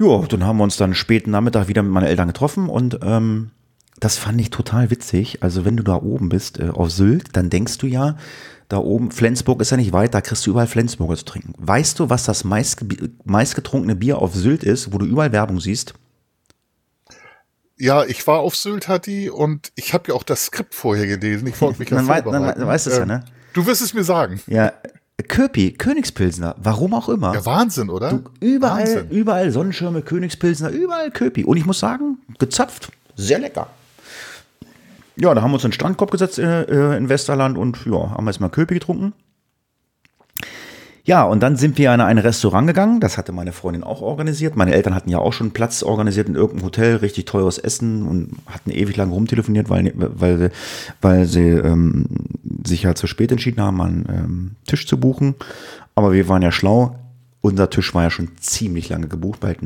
Ja, dann haben wir uns dann späten Nachmittag wieder mit meinen Eltern getroffen und ähm, das fand ich total witzig. Also wenn du da oben bist äh, auf Sylt, dann denkst du ja, da oben, Flensburg ist ja nicht weit, da kriegst du überall Flensburger zu trinken. Weißt du, was das meist, meistgetrunkene Bier auf Sylt ist, wo du überall Werbung siehst? Ja, ich war auf Sylt, Hatti, und ich habe ja auch das Skript vorher gelesen. Ich wollte mich ja vorbereiten. dann weißt du es Ähm, ja, ne? Du wirst es mir sagen. Ja, Köpi, Königspilsner, warum auch immer. Ja, Wahnsinn, oder? Du, überall, Wahnsinn. überall Sonnenschirme, Königspilsner, überall Köpi. Und ich muss sagen, gezapft, sehr lecker. Ja, da haben wir uns in den Strandkorb gesetzt äh, äh, in Westerland und ja, haben erstmal Köpi getrunken. Ja, und dann sind wir in ein Restaurant gegangen. Das hatte meine Freundin auch organisiert. Meine Eltern hatten ja auch schon Platz organisiert in irgendeinem Hotel, richtig teures Essen und hatten ewig lang rumtelefoniert, weil, weil, weil sie ähm, sich ja zu spät entschieden haben, einen ähm, Tisch zu buchen. Aber wir waren ja schlau. Unser Tisch war ja schon ziemlich lange gebucht, bald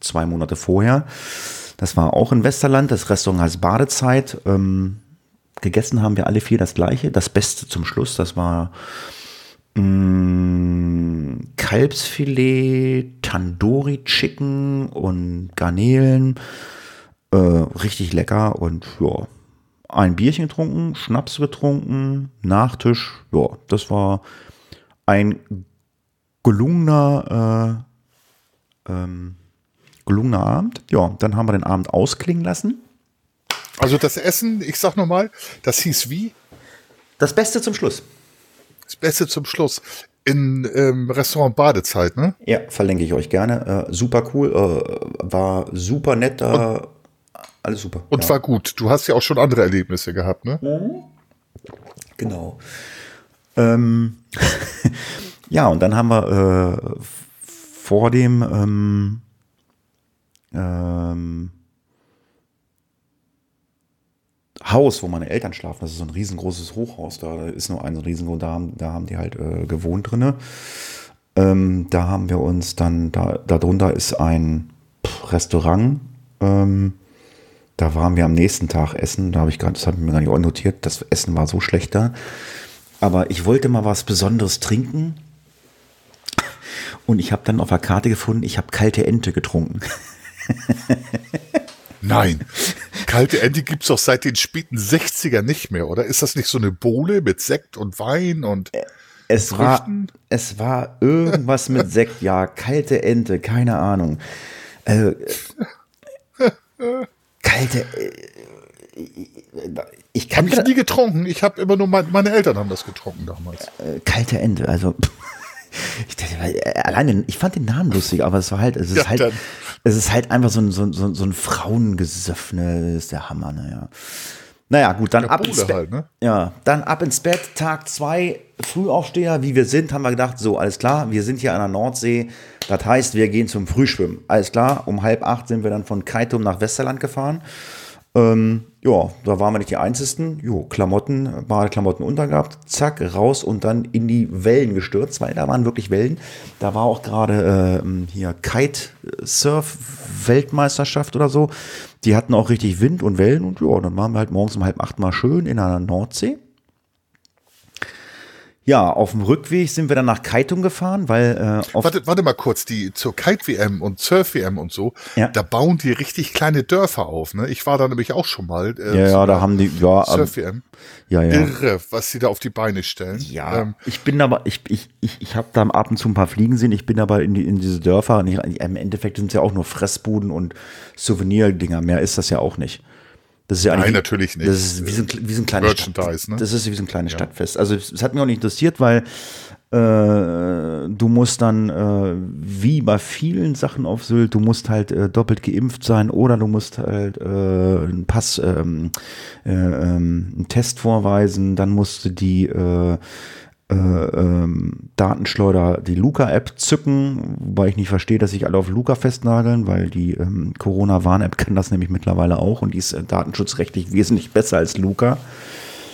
zwei Monate vorher. Das war auch in Westerland. Das Restaurant heißt Badezeit. Ähm, gegessen haben wir alle vier das gleiche. Das Beste zum Schluss, das war mh, Kalbsfilet, Tandoori Chicken und Garnelen. Äh, richtig lecker und ja, ein Bierchen getrunken, Schnaps getrunken, Nachtisch. Ja, das war ein gelungener, äh, ähm, gelungener Abend. Ja, dann haben wir den Abend ausklingen lassen. Also das Essen, ich sag nochmal, das hieß wie? Das Beste zum Schluss. Das Beste zum Schluss. In ähm, Restaurant Badezeit, ne? Ja, verlinke ich euch gerne. Äh, super cool, äh, war super nett da. Alles super. Und ja. war gut. Du hast ja auch schon andere Erlebnisse gehabt, ne? Genau. Ähm, ja, und dann haben wir äh, vor dem ähm, ähm, Haus, wo meine Eltern schlafen, das ist so ein riesengroßes Hochhaus, da ist nur ein so riesengroß, da haben, da haben die halt äh, gewohnt drinne. Ähm, da haben wir uns dann, da darunter ist ein Restaurant, ähm, da waren wir am nächsten Tag essen. Da habe ich gerade, das habe ich mir gar nicht notiert. Das Essen war so schlechter. Aber ich wollte mal was Besonderes trinken. Und ich habe dann auf der Karte gefunden, ich habe kalte Ente getrunken. Nein. Kalte Ente gibt's doch seit den späten 60er nicht mehr, oder? Ist das nicht so eine Bohle mit Sekt und Wein und Es war, es war irgendwas mit Sekt, ja, kalte Ente, keine Ahnung. Äh, kalte. Äh, ich kann Hab ich nie getrunken. Ich habe immer nur mein, meine Eltern haben das getrunken damals. äh, kalte Ente, also. Ich, dachte, alleine, ich fand den Namen lustig, aber es war halt, es ist Ja, halt, dann. Es ist halt einfach so ein, so, so, so ein Frauengesöff, ne, das ist der Hammer, naja. Naja, gut, dann ab ins Bett. halt, ne? Ja, dann ab ins Bett, Tag zwei, Frühaufsteher, wie wir sind, haben wir gedacht, so, alles klar, wir sind hier an der Nordsee, das heißt, wir gehen zum Frühschwimmen. Alles klar, um halb acht sind wir dann von Kaitum nach Westerland gefahren. Ähm, ja, da waren wir nicht die Einzigen. Jo, Klamotten, Badeklamotten untergehabt, zack, raus und dann in die Wellen gestürzt, weil da waren wirklich Wellen. Da war auch gerade ähm, hier Kite-Surf-Weltmeisterschaft oder so. Die hatten auch richtig Wind und Wellen und ja, dann waren wir halt morgens um halb acht mal schön in einer Nordsee. Ja, auf dem Rückweg sind wir dann nach Kaitum gefahren, weil äh, auf Warte, warte mal kurz, die zur Kite-WM und Surf-WM und so, Ja. da bauen die richtig kleine Dörfer auf, ne? Ich war da nämlich auch schon mal. Äh, ja, ja, da haben die, ja, Surf-WM. ja, ja. Irre, was sie da auf die Beine stellen. Ja, Ähm, ich bin aber, ich, ich, ich, ich habe da ab und zu ein paar Fliegen sehen. Ich bin aber in, die, in diese Dörfer. Und ich, Im Endeffekt sind es ja auch nur Fressbuden und Souvenirdinger. Mehr ist das ja auch nicht. Das ist ja Nein, natürlich nicht. Das ist wie so ein, wie so ein kleines Merchandise, Stadt, ne? Das ist wie so ein kleines Stadtfest. Also es hat mich auch nicht interessiert, weil äh, du musst dann, äh, wie bei vielen Sachen auf Sylt, du musst halt äh, doppelt geimpft sein oder du musst halt äh, einen Pass, ähm, äh, ähm, einen Test vorweisen, dann musst du die äh, äh, ähm, Datenschleuder die Luca-App zücken, wobei ich nicht verstehe, dass sich alle auf Luca festnageln, weil die ähm, Corona-Warn-App kann das nämlich mittlerweile auch und die ist äh, datenschutzrechtlich wesentlich besser als Luca.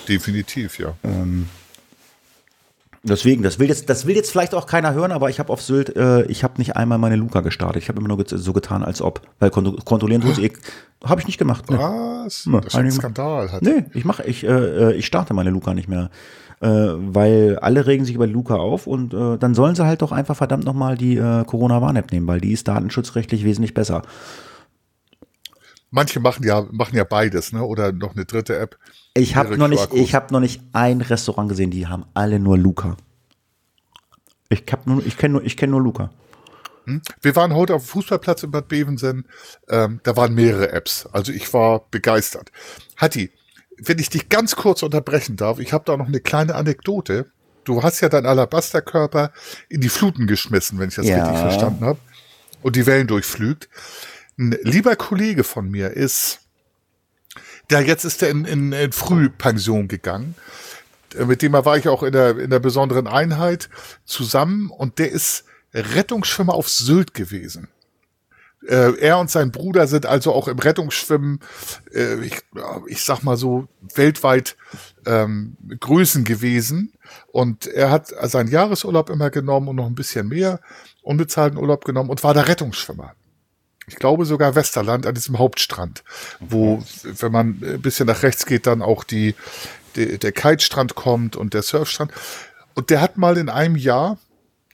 Definitiv, ja. Ähm, deswegen, das will jetzt, das will jetzt vielleicht auch keiner hören, aber ich habe auf Sylt, äh, ich habe nicht einmal meine Luca gestartet. Ich habe immer nur so getan, als ob, weil kont kontrollieren tut eh, habe ich nicht gemacht. Ne. Was? Ne, das ist ein Skandal. Hat. Nee, ich mache, ich, äh, ich starte meine Luca nicht mehr. Äh, weil alle regen sich über Luca auf und äh, dann sollen sie halt doch einfach verdammt nochmal die äh, Corona-Warn-App nehmen, weil die ist datenschutzrechtlich wesentlich besser. Manche machen ja, machen ja beides, ne? Oder noch eine dritte App. Ich habe noch nicht, ich habe noch nicht ein Restaurant gesehen, die haben alle nur Luca. Ich nur, ich kenne nur, ich kenne nur Luca. Hm? Wir waren heute auf dem Fußballplatz in Bad Bevensen. Ähm, da waren mehrere Apps. Also ich war begeistert. Hatti, wenn ich dich ganz kurz unterbrechen darf, ich habe da noch eine kleine Anekdote. Du hast ja deinen Alabasterkörper in die Fluten geschmissen, wenn ich das ja. richtig verstanden habe, und die Wellen durchflügt. Ein lieber Kollege von mir ist, der jetzt ist er in, in, in Frühpension gegangen. Mit dem war ich auch in der, in der besonderen Einheit zusammen und der ist Rettungsschwimmer auf Sylt gewesen. Äh, er und sein Bruder sind also auch im Rettungsschwimmen, äh, ich, ich sag mal so, weltweit ähm, Größen gewesen. Und er hat seinen Jahresurlaub immer genommen und noch ein bisschen mehr unbezahlten Urlaub genommen und war da Rettungsschwimmer ich glaube sogar Westerland an diesem Hauptstrand, wo, wenn man ein bisschen nach rechts geht, dann auch die, die der Kitestrand kommt und der Surfstrand. Und der hat mal in einem Jahr,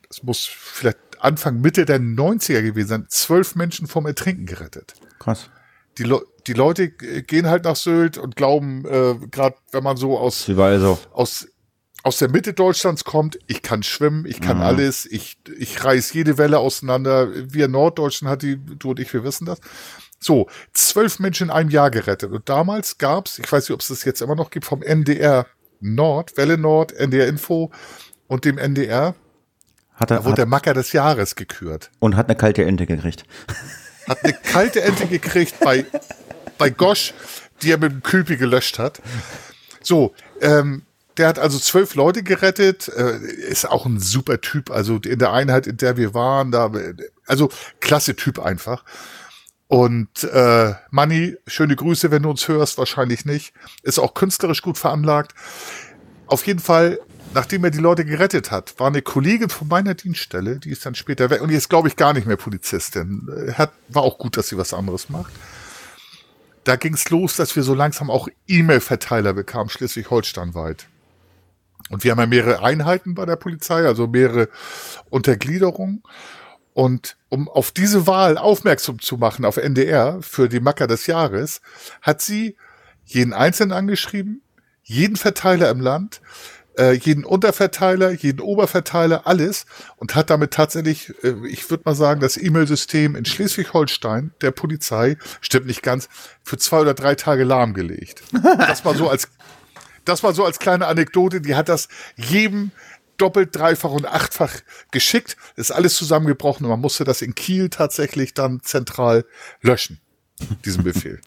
das muss vielleicht Anfang, Mitte der 90er gewesen sein, zwölf Menschen vom Ertrinken gerettet. Krass. Die, Le die Leute gehen halt nach Sylt und glauben, äh, gerade wenn man so aus, so. aus aus der Mitte Deutschlands kommt, ich kann schwimmen, ich kann mhm. alles, ich, ich reiß jede Welle auseinander. Wir Norddeutschen hat die, du und ich, wir wissen das. So, zwölf Menschen in einem Jahr gerettet. Und damals gab's, ich weiß nicht, ob es das jetzt immer noch gibt, vom NDR Nord, Welle Nord, NDR Info und dem NDR. Hat er, da wurde hat, der Macker des Jahres gekürt. Und hat eine kalte Ente gekriegt. Hat eine kalte Ente gekriegt bei, bei Gosch, die er mit dem Kühlpi gelöscht hat. So, ähm, der hat also zwölf Leute gerettet, äh, ist auch ein super Typ. Also in der Einheit, in der wir waren, da, also klasse Typ einfach. Und äh, Manni, schöne Grüße, wenn du uns hörst, wahrscheinlich nicht. Ist auch künstlerisch gut veranlagt. Auf jeden Fall, nachdem er die Leute gerettet hat, war eine Kollegin von meiner Dienststelle, die ist dann später weg und jetzt glaube ich gar nicht mehr Polizistin. Äh, hat, war auch gut, dass sie was anderes macht. Da ging es los, dass wir so langsam auch E-Mail-Verteiler bekamen, schleswig-holsteinweit. Und wir haben ja mehrere Einheiten bei der Polizei, also mehrere Untergliederungen. Und um auf diese Wahl aufmerksam zu machen auf NDR für die Macker des Jahres, hat sie jeden Einzelnen angeschrieben, jeden Verteiler im Land, äh, jeden Unterverteiler, jeden Oberverteiler, alles und hat damit tatsächlich, äh, ich würde mal sagen, das E-Mail-System in Schleswig-Holstein der Polizei, stimmt nicht ganz, für zwei oder drei Tage lahmgelegt. Das war so als das war so als kleine Anekdote, die hat das jedem doppelt, dreifach und achtfach geschickt. Ist alles zusammengebrochen und man musste das in Kiel tatsächlich dann zentral löschen, diesen Befehl.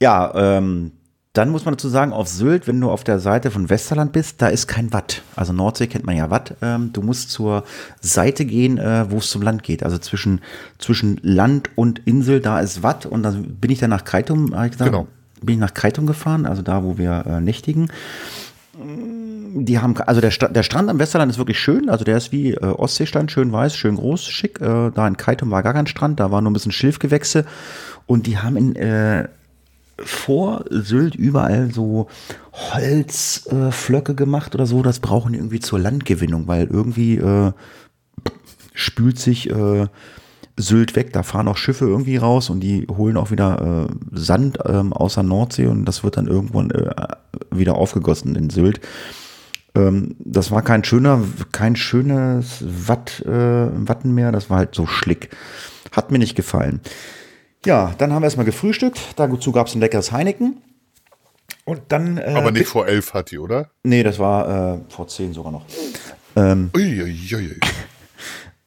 ja, ähm, dann muss man dazu sagen, auf Sylt, wenn du auf der Seite von Westerland bist, da ist kein Watt. Also Nordsee kennt man ja Watt. Ähm, du musst zur Seite gehen, äh, wo es zum Land geht. Also zwischen, zwischen Land und Insel, da ist Watt. Und dann bin ich dann nach Kreitum, habe ich gesagt, genau bin ich nach Kreitum gefahren, also da, wo wir äh, nächtigen. Die haben, also der, St der Strand am Westerland ist wirklich schön, also der ist wie äh, Ostseestrand, schön weiß, schön groß, schick. Äh, da in Keitum war gar kein Strand, da war nur ein bisschen Schilfgewächse und die haben in äh, vor Sylt überall so Holzflöcke äh, gemacht oder so. Das brauchen die irgendwie zur Landgewinnung, weil irgendwie äh, spült sich äh, Sylt weg. Da fahren auch Schiffe irgendwie raus und die holen auch wieder äh, Sand ähm, aus der Nordsee und das wird dann irgendwann äh, wieder aufgegossen in Sylt. Ähm, das war kein schöner, kein schönes Watt, äh, Wattenmeer, das war halt so schlick. Hat mir nicht gefallen. Ja, dann haben wir erstmal gefrühstückt. Dazu gab es ein leckeres Heineken. Und dann. Äh, Aber nicht vor elf hat die, oder? Nee, das war äh, vor zehn sogar noch. Ähm, ui, ui, ui.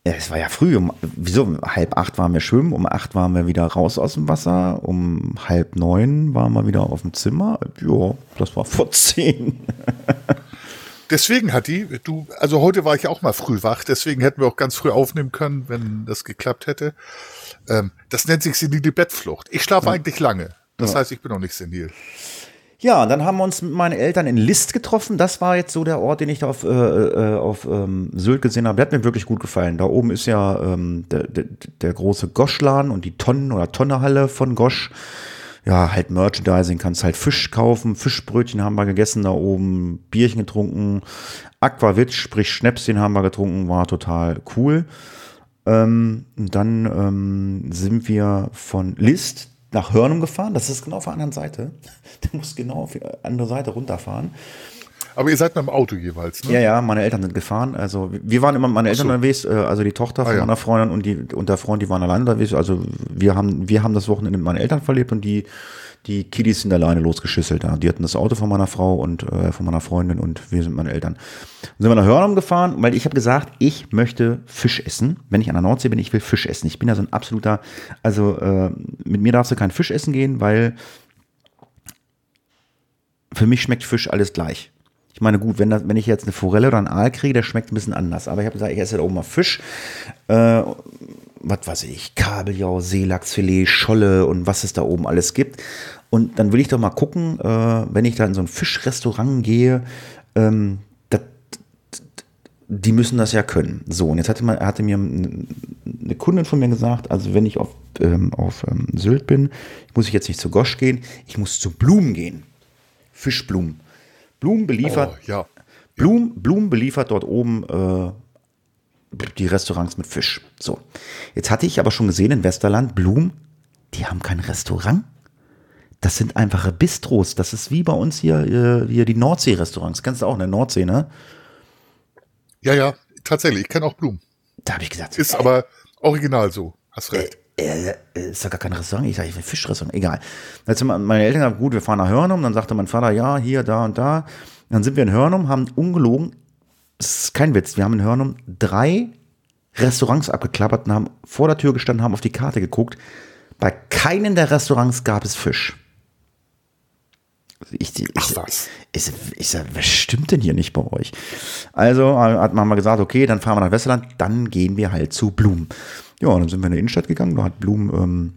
Ja, es war ja früh. Um, wieso? Halb acht waren wir schwimmen, um acht waren wir wieder raus aus dem Wasser, um halb neun waren wir wieder auf dem Zimmer. Ja, das war vor zehn. deswegen hat die, du, also heute war ich auch mal früh wach, deswegen hätten wir auch ganz früh aufnehmen können, wenn das geklappt hätte. Ähm, das nennt sich senile Bettflucht. Ich schlafe ja. eigentlich lange. Das ja. heißt, ich bin noch nicht senil. Ja, dann haben wir uns mit meinen Eltern in List getroffen. Das war jetzt so der Ort, den ich da auf, äh, äh, auf ähm, Sylt gesehen habe. Der hat mir wirklich gut gefallen. Da oben ist ja ähm, der, der, der große Goschladen und die Tonnen- oder Tonnehalle von Gosch. Ja, halt Merchandising, kannst halt Fisch kaufen. Fischbrötchen haben wir gegessen da oben, Bierchen getrunken. Aquavit, sprich Schnäpschen haben wir getrunken, war total cool. Ähm, dann ähm, sind wir von List nach Hörnum gefahren. Das ist genau auf der anderen Seite. Du musst genau auf die andere Seite runterfahren. Aber ihr seid mit dem Auto jeweils, ne? Ja, ja, meine Eltern sind gefahren. Also wir waren immer mit meinen Eltern so. unterwegs, äh, also die Tochter von Ah, ja. meiner Freundin und die und der Freund, die waren alleine unterwegs. Also wir haben, wir haben das Wochenende mit meinen Eltern verlebt und die, die Kiddies sind alleine losgeschüsselt. Ja. Die hatten das Auto von meiner Frau und äh, von meiner Freundin und wir sind meine Eltern. Dann sind wir nach Hörnum gefahren, weil ich habe gesagt, ich möchte Fisch essen. Wenn ich an der Nordsee bin, ich will Fisch essen. Ich bin ja so ein absoluter, also äh, mit mir darfst du kein Fisch essen gehen, weil für mich schmeckt Fisch alles gleich. Ich meine, gut, wenn, das, wenn ich jetzt eine Forelle oder einen Aal kriege, der schmeckt ein bisschen anders. Aber ich habe gesagt, ich esse da oben mal Fisch. Äh, was weiß ich, Kabeljau, Seelachsfilet, Scholle und was es da oben alles gibt. Und dann will ich doch mal gucken, äh, wenn ich da in so ein Fischrestaurant gehe, ähm, das, die müssen das ja können. So, und jetzt hatte, mal, hatte mir eine Kundin von mir gesagt, also wenn ich auf, ähm, auf ähm, Sylt bin, muss ich jetzt nicht zu Gosch gehen, ich muss zu Blumen gehen. Fischblumen. Blumen beliefert, Oh, ja. Blum, Blum beliefert dort oben äh, die Restaurants mit Fisch. So. Jetzt hatte ich aber schon gesehen in Westerland, Blum, die haben kein Restaurant. Das sind einfache Bistros. Das ist wie bei uns hier, äh, hier die Nordsee-Restaurants. Kennst du auch, ne? Nordsee, ne? Ja, ja, tatsächlich. Ich kenne auch Blumen. Da habe ich gesagt, Ist aber original so. Hast recht. äh, äh, ist doch gar kein Restaurant. Ich sage, ich will Fischrestaurant. Egal. Hat meine Eltern gesagt, gut, wir fahren nach Hörnum. Dann sagte mein Vater, ja, hier, da und da. Dann sind wir in Hörnum, haben ungelogen, das ist kein Witz, wir haben in Hörnum drei Restaurants abgeklappert und haben vor der Tür gestanden, haben auf die Karte geguckt. Bei keinem der Restaurants gab es Fisch. Ich, ich, Ach was. Ich, ich sag, was stimmt denn hier nicht bei euch? Also hat Mama gesagt, okay, dann fahren wir nach Westerland, dann gehen wir halt zu Blum. Ja, dann sind wir in die Innenstadt gegangen, da hat Blum ähm,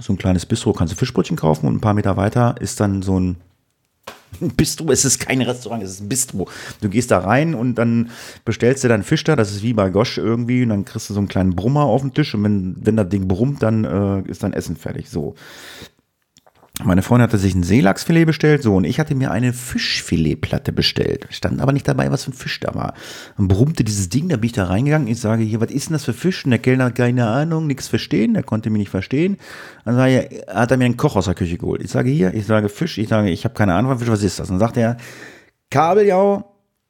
so ein kleines Bistro, kannst du Fischbrötchen kaufen und ein paar Meter weiter ist dann so ein Bistro, es ist kein Restaurant, es ist ein Bistro. Du gehst da rein und dann bestellst du deinen Fisch da, das ist wie bei Gosch irgendwie, und dann kriegst du so einen kleinen Brummer auf den Tisch und wenn, wenn das Ding brummt, dann äh, ist dein Essen fertig. So. Meine Freundin hatte sich ein Seelachsfilet bestellt, so, und ich hatte mir eine Fischfiletplatte bestellt. Stand aber nicht dabei, was für ein Fisch da war. Dann brummte dieses Ding, da bin ich da reingegangen, ich sage, hier, was ist denn das für Fisch? Und der Kellner hat keine Ahnung, nichts verstehen, der konnte mich nicht verstehen. Dann sage ich, hat er mir einen Koch aus der Küche geholt. Ich sage, hier, ich sage Fisch, ich sage, ich habe keine Ahnung Fisch, was ist das? Dann sagt er, Kabeljau,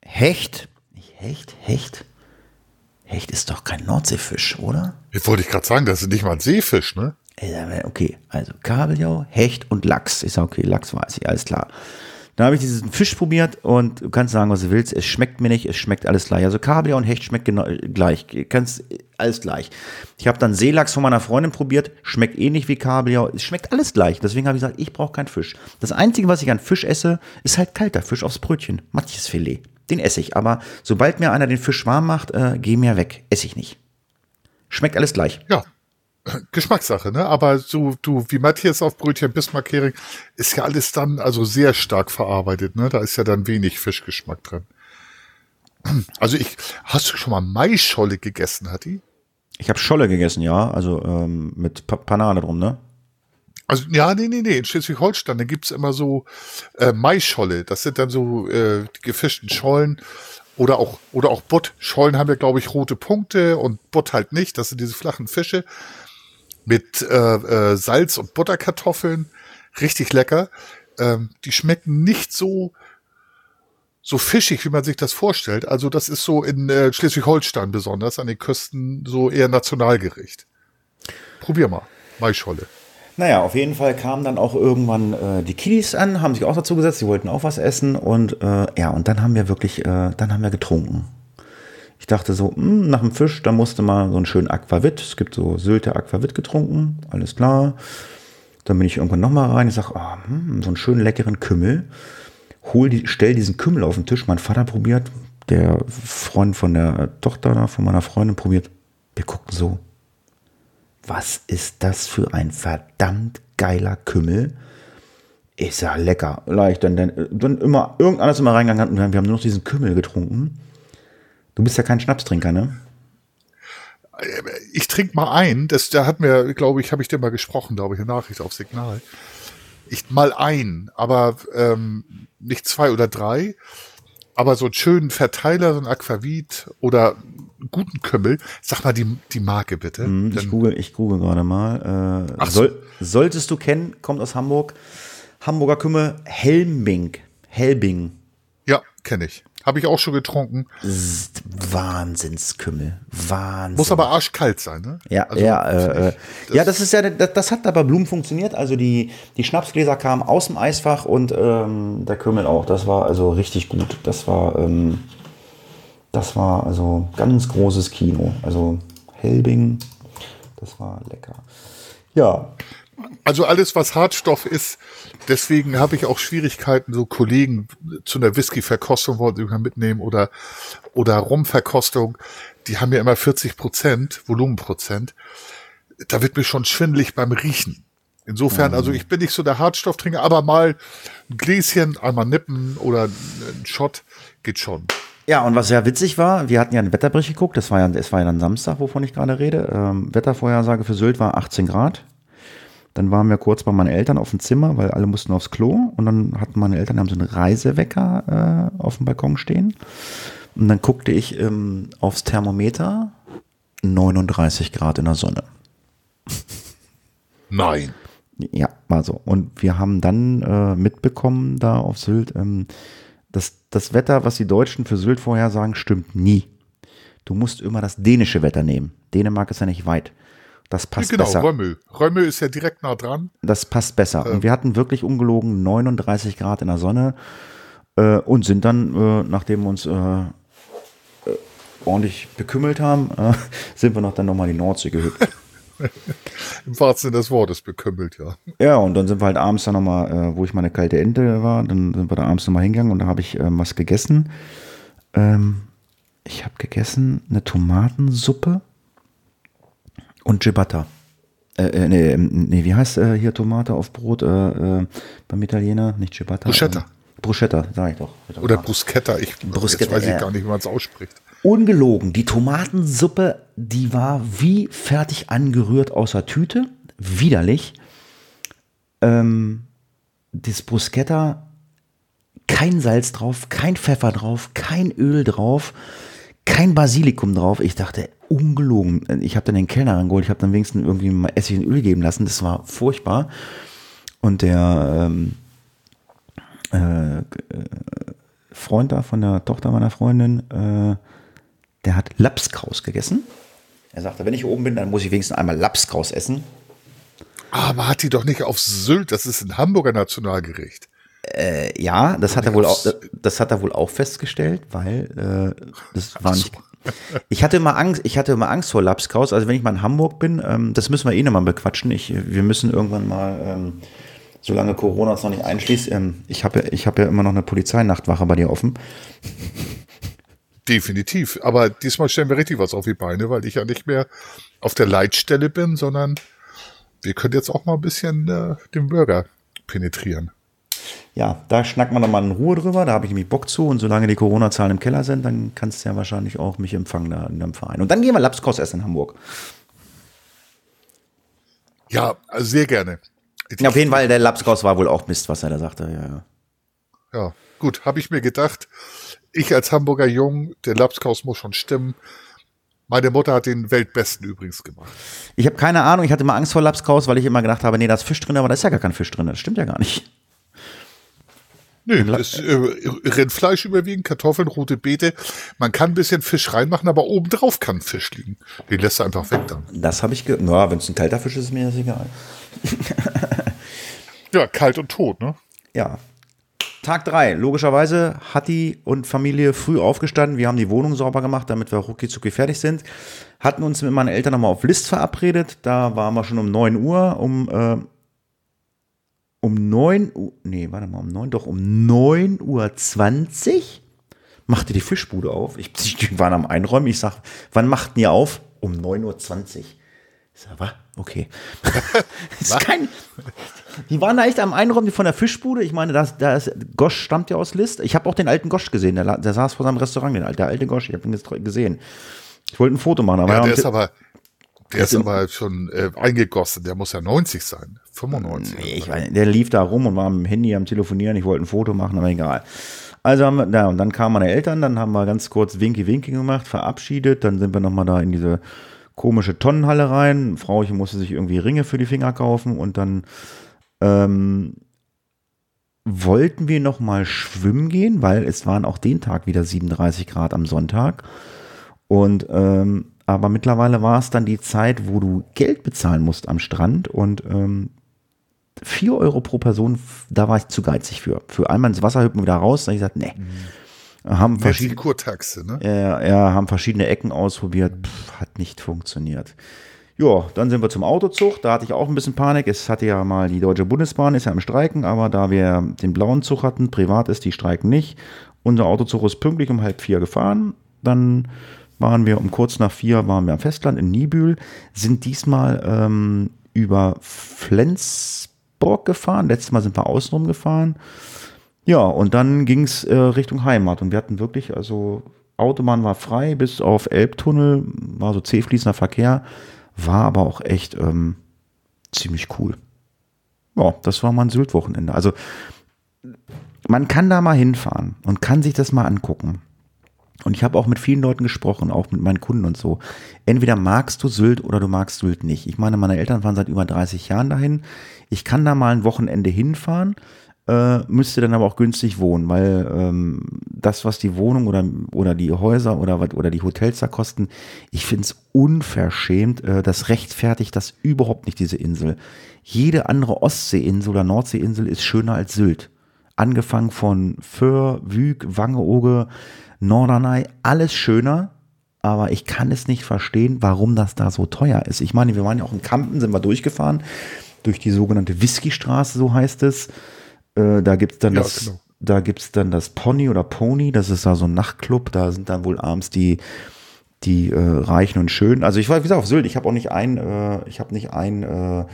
Hecht. Ich, Hecht, Hecht? Hecht ist doch kein Nordseefisch, oder? Jetzt wollte ich gerade sagen, das ist nicht mal ein Seefisch, ne? Okay, also Kabeljau, Hecht und Lachs. Ich sage, okay, Lachs weiß ich, alles klar. Dann habe ich diesen Fisch probiert und du kannst sagen, was du willst. Es schmeckt mir nicht, es schmeckt alles gleich. Also Kabeljau und Hecht schmeckt genau gleich. Kannst alles gleich. Ich habe dann Seelachs von meiner Freundin probiert, schmeckt ähnlich wie Kabeljau. Es schmeckt alles gleich. Deswegen habe ich gesagt, ich brauche keinen Fisch. Das Einzige, was ich an Fisch esse, ist halt kalter Fisch aufs Brötchen. Matjesfilet. Den esse ich. Aber sobald mir einer den Fisch warm macht, äh, geh mir weg. Esse ich nicht. Schmeckt alles gleich. Ja. Geschmackssache, ne? Aber so, du, wie Matthias auf Brötchen, Bismarck-Hering, ist ja alles dann also sehr stark verarbeitet, ne? Da ist ja dann wenig Fischgeschmack drin. Also ich, hast du schon mal Maischolle gegessen, Hatti? Ich habe Scholle gegessen, ja. Also ähm, mit pa Panade drum, ne? Also, ja, nee, nee, nee. In Schleswig-Holstein, da gibt's immer so äh, Maischolle. Das sind dann so äh, die gefischten Schollen. Oder auch, oder auch Butt. Schollen haben ja, glaube ich, rote Punkte und Butt halt nicht. Das sind diese flachen Fische mit äh, äh, Salz und Butterkartoffeln. Richtig lecker. Ähm, die schmecken nicht so, so fischig, wie man sich das vorstellt. Also das ist so in äh, Schleswig-Holstein besonders, an den Küsten so eher Nationalgericht. Probier mal. Maischolle. Naja, auf jeden Fall kamen dann auch irgendwann äh, die Kiddies an, haben sich auch dazu gesetzt, sie wollten auch was essen und äh, ja, und dann haben wir wirklich, äh, dann haben wir getrunken. Ich dachte so, mh, nach dem Fisch, da musste mal so einen schönen Aquavit, es gibt so Sylter Aquavit getrunken, alles klar. Dann bin ich irgendwann nochmal rein, ich sage, oh, hm, so einen schönen leckeren Kümmel. Hol die, stell diesen Kümmel auf den Tisch, mein Vater probiert, der Freund von der Tochter von meiner Freundin probiert. Wir guckten so, was ist das für ein verdammt geiler Kümmel? Ist ja lecker. Leicht. Dann, dann, dann immer, irgendeines immer reingegangen und wir haben nur noch diesen Kümmel getrunken. Du bist ja kein Schnapstrinker, ne? Ich trinke mal ein. Das, da hat mir, glaube ich, habe ich dir mal gesprochen, glaube ich, eine Nachricht auf Signal. Ich mal ein, aber ähm, nicht zwei oder drei. Aber so einen schönen Verteiler, so ein Aquavit oder guten Kümmel. Sag mal die, die Marke bitte. Hm, ich google, ich google gerade mal. Äh, Ach so. soll, solltest du kennen, kommt aus Hamburg. Hamburger Kümmel Helmbing. Helbing. Ja, kenne ich. Habe ich auch schon getrunken. Wahnsinnskümmel. Wahnsinn. Muss aber arschkalt sein, ne? Ja, Also, ja, äh, äh, das- ja, das ist ja, das, das hat da bei Blumen funktioniert. Also die, die Schnapsgläser kamen aus dem Eisfach und ähm, der Kümmel auch. Das war also richtig gut. Das war, ähm, das war also ganz großes Kino. Also Helbing, das war lecker. Ja, Also alles, was Hartstoff ist, deswegen habe ich auch Schwierigkeiten, so Kollegen zu einer Whisky-Verkostung wollen sie mal mitnehmen oder, oder Rumverkostung. Die haben ja immer 40 Prozent, Volumenprozent. Da wird mir schon schwindelig beim Riechen. Insofern, also ich bin nicht so der Hartstofftrinker, aber mal ein Gläschen, einmal nippen oder ein Shot geht schon. Ja, und was sehr witzig war, wir hatten ja einen Wetterbericht geguckt, das war ja, es war ja dann Samstag, wovon ich gerade rede. Ähm, Wettervorhersage für Sylt war 18 Grad. Dann waren wir kurz bei meinen Eltern auf dem Zimmer, weil alle mussten aufs Klo. Und dann hatten meine Eltern haben so einen Reisewecker äh, auf dem Balkon stehen. Und dann guckte ich ähm, aufs Thermometer 39 Grad in der Sonne. Nein. Ja, war so. Und wir haben dann äh, mitbekommen da auf Sylt, ähm, dass das Wetter, was die Deutschen für Sylt vorhersagen, stimmt nie. Du musst immer das dänische Wetter nehmen. Dänemark ist ja nicht weit. Das passt genau, besser. Römmel. Römmel ist ja direkt nah dran. Das passt besser. Und wir hatten wirklich ungelogen 39 Grad in der Sonne äh, und sind dann, äh, nachdem wir uns äh, äh, ordentlich bekümmelt haben, äh, sind wir noch dann nochmal die Nordsee gehüpft. Im wahrsten Sinne des Wortes bekümmelt, ja. Ja, und dann sind wir halt abends dann nochmal, äh, wo ich meine kalte Ente war, dann sind wir da abends nochmal hingegangen und da habe ich ähm, was gegessen. Ähm, ich habe gegessen eine Tomatensuppe und Ciabatta. Äh, äh, nee, ähm, nee, wie heißt äh, hier Tomate auf Brot äh, äh, beim Italiener? Nicht Ciabatta. Bruschetta. Äh, Bruschetta, sag ich doch. Oder Bruschetta. Ich Bruschetta, weiß ich ja. gar nicht, wie man es ausspricht. Ungelogen, die Tomatensuppe, die war wie fertig angerührt aus der Tüte. Widerlich. Ähm, das Bruschetta, kein Salz drauf, kein Pfeffer drauf, kein Öl drauf, kein Basilikum drauf. Ich dachte, ungelogen. Ich habe dann den Kellner rangeholt, ich habe dann wenigstens irgendwie mal Essig und Öl geben lassen. Das war furchtbar. Und der ähm, äh, äh, Freund da von der Tochter meiner Freundin, äh, der hat Lapskaus gegessen. Er sagte, wenn ich oben bin, dann muss ich wenigstens einmal Lapskaus essen. Aber hat die doch nicht auf Sylt, das ist ein Hamburger Nationalgericht. Äh, ja, das hat er wohl auch, das hat er wohl auch festgestellt, weil äh, das war nicht. Ich hatte immer Angst, ich hatte immer Angst vor Lapskaus. Also wenn ich mal in Hamburg bin, ähm, das müssen wir eh nochmal bequatschen. Ich, wir müssen irgendwann mal, ähm, solange Corona uns noch nicht einschließt, ähm, ich habe ja, ich habe ja immer noch eine Polizeinachtwache bei dir offen. Definitiv. Aber diesmal stellen wir richtig was auf die Beine, weil ich ja nicht mehr auf der Leitstelle bin, sondern wir können jetzt auch mal ein bisschen äh, den Bürger penetrieren. Ja, da schnacken wir nochmal in Ruhe drüber, da habe ich nämlich Bock zu und solange die Corona-Zahlen im Keller sind, dann kannst du ja wahrscheinlich auch mich empfangen da in deinem Verein. Und dann gehen wir Lapskaus essen in Hamburg. Ja, also sehr gerne. Ja, auf jeden Fall, der Lapskaus war wohl auch Mist, was er da sagte. Ja, ja. Ja, gut, habe ich mir gedacht. Ich als Hamburger Jung, der Lapskaus muss schon stimmen. Meine Mutter hat den Weltbesten übrigens gemacht. Ich habe keine Ahnung, ich hatte immer Angst vor Lapskaus, weil ich immer gedacht habe, nee, da ist Fisch drin, aber da ist ja gar kein Fisch drin. Das stimmt ja gar nicht. Nö, das äh, Rindfleisch überwiegend, Kartoffeln, rote Beete. Man kann ein bisschen Fisch reinmachen, aber obendrauf kann Fisch liegen. Den lässt du einfach weg dann. Das habe ich ge Ja, wenn es ein kalter Fisch ist, ist mir das egal. Ja, kalt und tot, ne? Ja. Tag drei. Logischerweise hat die und Familie früh aufgestanden. Wir haben die Wohnung sauber gemacht, damit wir rucki fertig sind. Hatten uns mit meinen Eltern nochmal auf List verabredet. Da waren wir schon um 9 Uhr. Um, äh, um 9 Uhr. Nee, warte mal, um 9, doch um 9 Uhr 20 machte die Fischbude auf. Ich, die waren am Einräumen. Ich sag, wann machten ihr auf? Um 9.20 Uhr. Ich sag, was? Okay. das ist kein, Die waren da echt am Einraum von der Fischbude. Ich meine, das, da ist, Gosch stammt ja aus List. Ich habe auch den alten Gosch gesehen. Der, der saß vor seinem Restaurant, den, der alte Gosch. Ich habe ihn jetzt gesehen. Ich wollte ein Foto machen. Aber ja, der ist aber, der ist aber schon äh, eingegossen. Der muss ja 90 sein. 95. Nee, ich weiß, der lief da rum und war am Handy am Telefonieren. Ich wollte ein Foto machen, aber egal. Also haben wir, ja, und dann kamen meine Eltern, dann haben wir ganz kurz Winky Winky gemacht, verabschiedet, dann sind wir nochmal da in diese komische Tonnenhalle rein. Frauchen musste sich irgendwie Ringe für die Finger kaufen und dann ähm, wollten wir nochmal schwimmen gehen, weil es waren auch den Tag wieder 37 Grad am Sonntag. Und ähm, aber mittlerweile war es dann die Zeit, wo du Geld bezahlen musst am Strand und ähm, 4 Euro pro Person, da war ich zu geizig für. Für einmal ins Wasser hüpfen wieder raus, da habe ich gesagt, nee. Mhm. Haben verschiedene Kurtaxe, ne? Ja, ja, haben verschiedene Ecken ausprobiert, Pff, hat nicht funktioniert. Ja, dann sind wir zum Autozug. Da hatte ich auch ein bisschen Panik. Es hatte ja mal die Deutsche Bundesbahn, ist ja im Streiken, aber da wir den blauen Zug hatten, privat ist, die streiken nicht. Unser Autozug ist pünktlich um halb vier gefahren. Dann waren wir um kurz nach vier waren wir am Festland in Nibül, sind diesmal ähm, über Flens Duisburg gefahren. Letztes Mal sind wir außenrum gefahren. Ja, und dann ging es äh, Richtung Heimat. Und wir hatten wirklich, also Autobahn war frei, bis auf Elbtunnel, war so zähfließender Verkehr, war aber auch echt ähm, ziemlich cool. Ja, das war mal ein Sylt-Wochenende. Also man kann da mal hinfahren und kann sich das mal angucken. Und ich habe auch mit vielen Leuten gesprochen, auch mit meinen Kunden und so. Entweder magst du Sylt oder du magst Sylt nicht. Ich meine, meine Eltern fahren seit über 30 Jahren dahin. Ich kann da mal ein Wochenende hinfahren, äh, müsste dann aber auch günstig wohnen, weil ähm, das, was die Wohnung oder, oder die Häuser oder, oder die Hotels da kosten, ich finde es unverschämt. Äh, das rechtfertigt das überhaupt nicht, diese Insel. Jede andere Ostseeinsel oder Nordseeinsel ist schöner als Sylt. Angefangen von Föhr, Wüg, Wangeoge, Norderney, alles schöner, aber ich kann es nicht verstehen, warum das da so teuer ist. Ich meine, wir waren ja auch in Kampen, sind wir durchgefahren, durch die sogenannte Whiskystraße, so heißt es. Äh, da gibt es dann ja, das. Genau. Da gibt dann das Pony oder Pony, das ist da so ein Nachtclub, da sind dann wohl abends die, die äh, Reichen und Schönen. Also ich war, wie gesagt, auf Sylt, ich habe auch nicht ein, äh, ich habe nicht ein äh,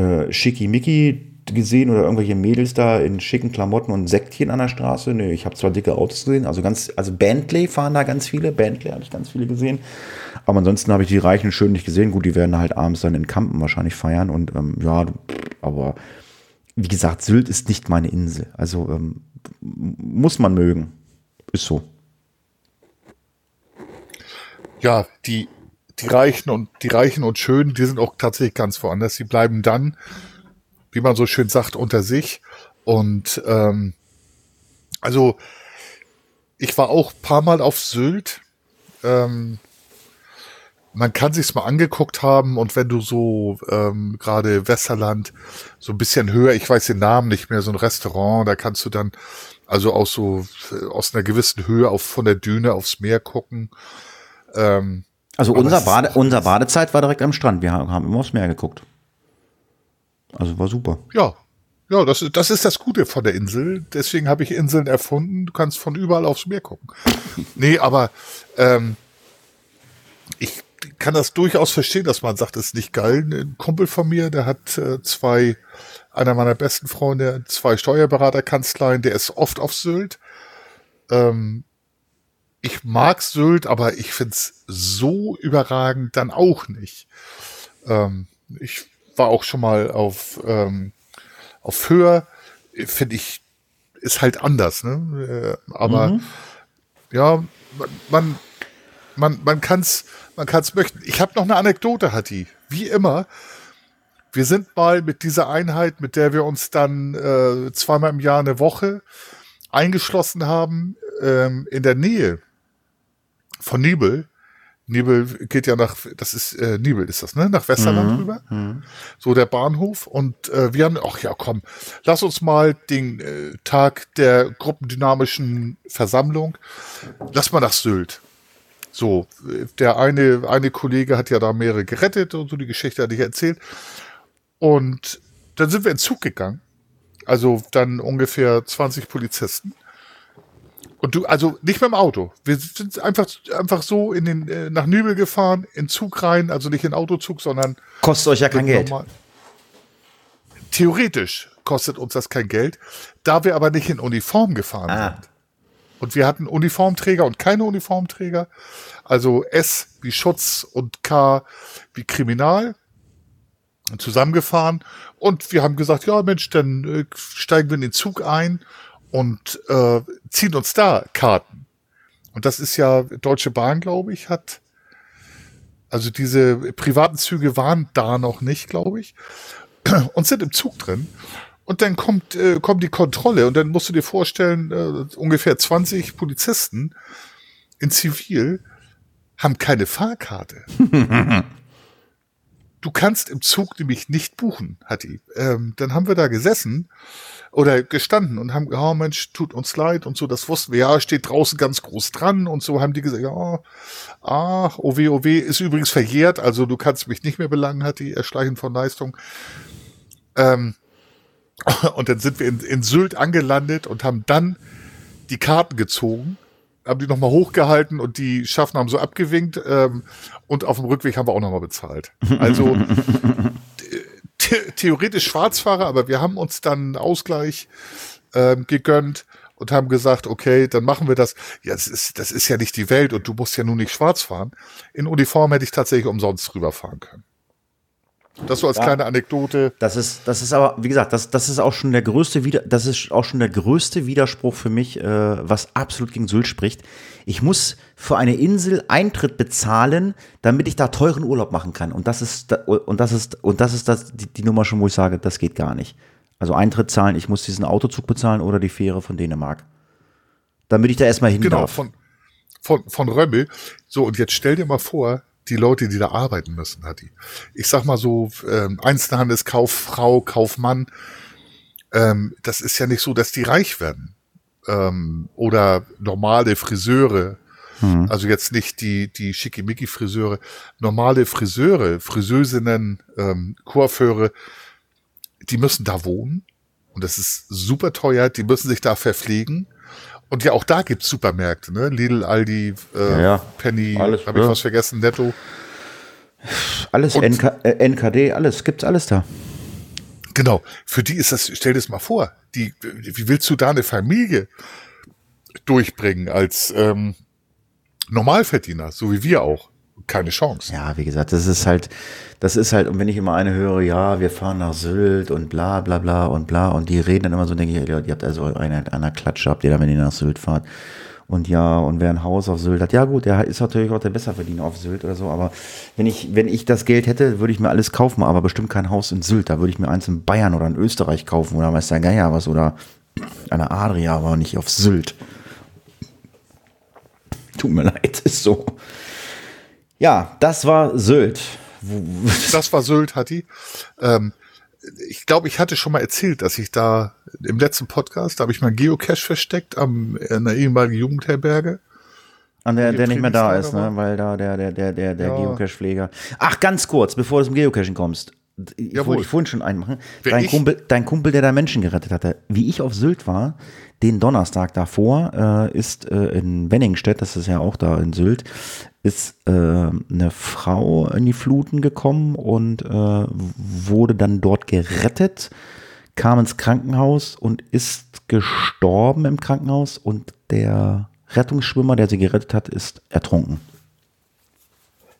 äh, Schickimicki gesehen oder irgendwelche Mädels da in schicken Klamotten und Säckchen an der Straße. Nö, ich habe zwar dicke Autos gesehen, also ganz, also Bentley fahren da ganz viele, Bentley habe ich ganz viele gesehen. Aber ansonsten habe ich die Reichen schön nicht gesehen. Gut, die werden halt abends dann in Kampen wahrscheinlich feiern und ähm, ja, aber wie gesagt, Sylt ist nicht meine Insel. Also ähm, muss man mögen. Ist so. Ja, die, die Reichen und die Reichen und Schönen, die sind auch tatsächlich ganz woanders. Die bleiben dann, wie man so schön sagt, unter sich. Und ähm, also ich war auch paar Mal auf Sylt. Ähm, man kann sich's mal angeguckt haben und wenn du so ähm, gerade Westerland so ein bisschen höher, ich weiß den Namen nicht mehr, so ein Restaurant, da kannst du dann also aus so äh, aus einer gewissen Höhe auf von der Düne aufs Meer gucken. Ähm, also unser Bade, unser Badezeit war direkt am Strand. Wir haben immer aufs Meer geguckt. Also war super. Ja. Ja, das, das ist das Gute von der Insel. Deswegen habe ich Inseln erfunden. Du kannst von überall aufs Meer gucken. nee, aber ähm, ich kann das durchaus verstehen, dass man sagt, das ist nicht geil. Ein Kumpel von mir, der hat äh, zwei, einer meiner besten Freunde, zwei Steuerberaterkanzleien, der ist oft auf Sylt. Ähm, ich mag Sylt, aber ich find's so überragend dann auch nicht. Ähm, ich war auch schon mal auf, ähm, auf Höhe, finde ich, ist halt anders, ne? Äh, aber mhm. ja, man, man, man, man kann's, man kann's möchten. Ich habe noch eine Anekdote, Hatti. Wie immer. Wir sind mal mit dieser Einheit, mit der wir uns dann äh, zweimal im Jahr eine Woche eingeschlossen haben, ähm, in der Nähe von Nibel. Nibel geht ja nach, das ist äh, Nibel ist das, ne? Nach Westerland mhm. rüber. Mhm. So der Bahnhof. Und äh, wir haben, ach ja, komm, lass uns mal den äh, Tag der gruppendynamischen Versammlung, lass mal nach Sylt. So, der eine, eine Kollege hat ja da mehrere gerettet und so, die Geschichte hatte ich erzählt. Und dann sind wir in Zug gegangen. Also dann ungefähr 20 Polizisten. Und du, also nicht mit dem Auto. Wir sind einfach, einfach so in den, äh, nach Nübel gefahren, in Zug rein, also nicht in Autozug, sondern. Kostet euch ja kein Geld. Normal. theoretisch kostet uns das kein Geld, da wir aber nicht in Uniform gefahren Ah. sind. Und wir hatten Uniformträger und keine Uniformträger. Also S wie Schutz und K wie Kriminal zusammengefahren. Und wir haben gesagt, ja Mensch, dann äh, steigen wir in den Zug ein und äh, ziehen uns da Karten. Und das ist ja Deutsche Bahn, glaube ich, hat also diese privaten Züge waren da noch nicht, glaube ich, und sind im Zug drin. Und dann kommt, äh, kommt die Kontrolle und dann musst du dir vorstellen, äh, ungefähr 20 Polizisten in Zivil haben keine Fahrkarte. du kannst im Zug nämlich nicht buchen, hat die. Ähm, dann haben wir da gesessen oder gestanden und haben, oh Mensch, tut uns leid und so, das wussten wir, ja, steht draußen ganz groß dran und so haben die gesagt, ja, ach, OW, OW, ist übrigens verjährt, also du kannst mich nicht mehr belangen, hat die Erschleichen von Leistung. Ähm, und dann sind wir in, in Sylt angelandet und haben dann die Karten gezogen, haben die nochmal hochgehalten und die Schaffner haben so abgewinkt ähm, und auf dem Rückweg haben wir auch nochmal bezahlt. Also theoretisch Schwarzfahrer, aber wir haben uns dann einen Ausgleich ähm, gegönnt und haben gesagt, okay, dann machen wir das. Ja, das ist, das ist ja nicht die Welt und du musst ja nun nicht schwarz fahren. In Uniform hätte ich tatsächlich umsonst rüberfahren können. Das so als Ja. kleine Anekdote. Das ist, das ist aber, wie gesagt, das, das ist auch schon der größte Wider das ist auch schon der größte Widerspruch für mich, äh, was absolut gegen Sylt spricht. Ich muss für eine Insel Eintritt bezahlen, damit ich da teuren Urlaub machen kann. Und das ist, und das ist, und das ist das, die, die Nummer schon, wo ich sage, das geht gar nicht. Also Eintritt zahlen, ich muss diesen Autozug bezahlen oder die Fähre von Dänemark. Damit ich da erstmal hin Genau, darf. von, von, von Römmel. So, und jetzt stell dir mal vor, die Leute, die da arbeiten müssen, hat die. Ich sag mal so, ähm, Einzelhandelskauffrau, Kaufmann, ähm, das ist ja nicht so, dass die reich werden. Ähm, oder normale Friseure, also jetzt nicht die, die Schickimicki-Friseure, normale Friseure, Friseusinnen, ähm, Coiffeure, die müssen da wohnen. Und das ist super teuer, die müssen sich da verpflegen. Und ja, auch da gibt's Supermärkte, ne? Lidl, Aldi, äh, Ja, ja. Penny, habe ich was vergessen, Netto. Alles NK, äh, NKD, alles, gibt's alles da. Genau. Für die ist das, stell dir das mal vor, die, wie willst du da eine Familie durchbringen als ähm, Normalverdiener, so wie wir auch? Keine Chance. Ja, wie gesagt, das ist halt, das ist halt, und wenn ich immer eine höre, ja, wir fahren nach Sylt und bla bla bla und bla, und die reden dann immer so, denke ich, ihr habt also eine, einer Klatsche, habt ihr da, wenn ihr nach Sylt fahrt. Und ja, und wer ein Haus auf Sylt hat, ja gut, der ist natürlich auch der Besserverdiener auf Sylt oder so, aber wenn ich, wenn ich das Geld hätte, würde ich mir alles kaufen, aber bestimmt kein Haus in Sylt, da würde ich mir eins in Bayern oder in Österreich kaufen oder weiß der Geier was oder eine Adria, aber nicht auf Sylt. Tut mir leid, ist so. Ja, das war Sylt. Das war Sylt, Hatti. Ähm, ich glaube, ich hatte schon mal erzählt, dass ich da im letzten Podcast, da habe ich mein Geocache versteckt am, in einer ehemaligen Jugendherberge. An der, der nicht mehr da ist, ne? weil da der, der, der, der, der Ja. Geocache-Pfleger. Ach, ganz kurz, bevor du zum Geocachen kommst. Ich Jawohl. wollte ich vorhin schon einmachen. Wer Dein ich? Kumpel, dein Kumpel, der da Menschen gerettet hatte, wie ich auf Sylt war, den Donnerstag davor, äh, ist äh, in Wenningstedt, das ist ja auch da in Sylt, ist äh, eine Frau in die Fluten gekommen und äh, wurde dann dort gerettet, kam ins Krankenhaus und ist gestorben im Krankenhaus und der Rettungsschwimmer, der sie gerettet hat, ist ertrunken.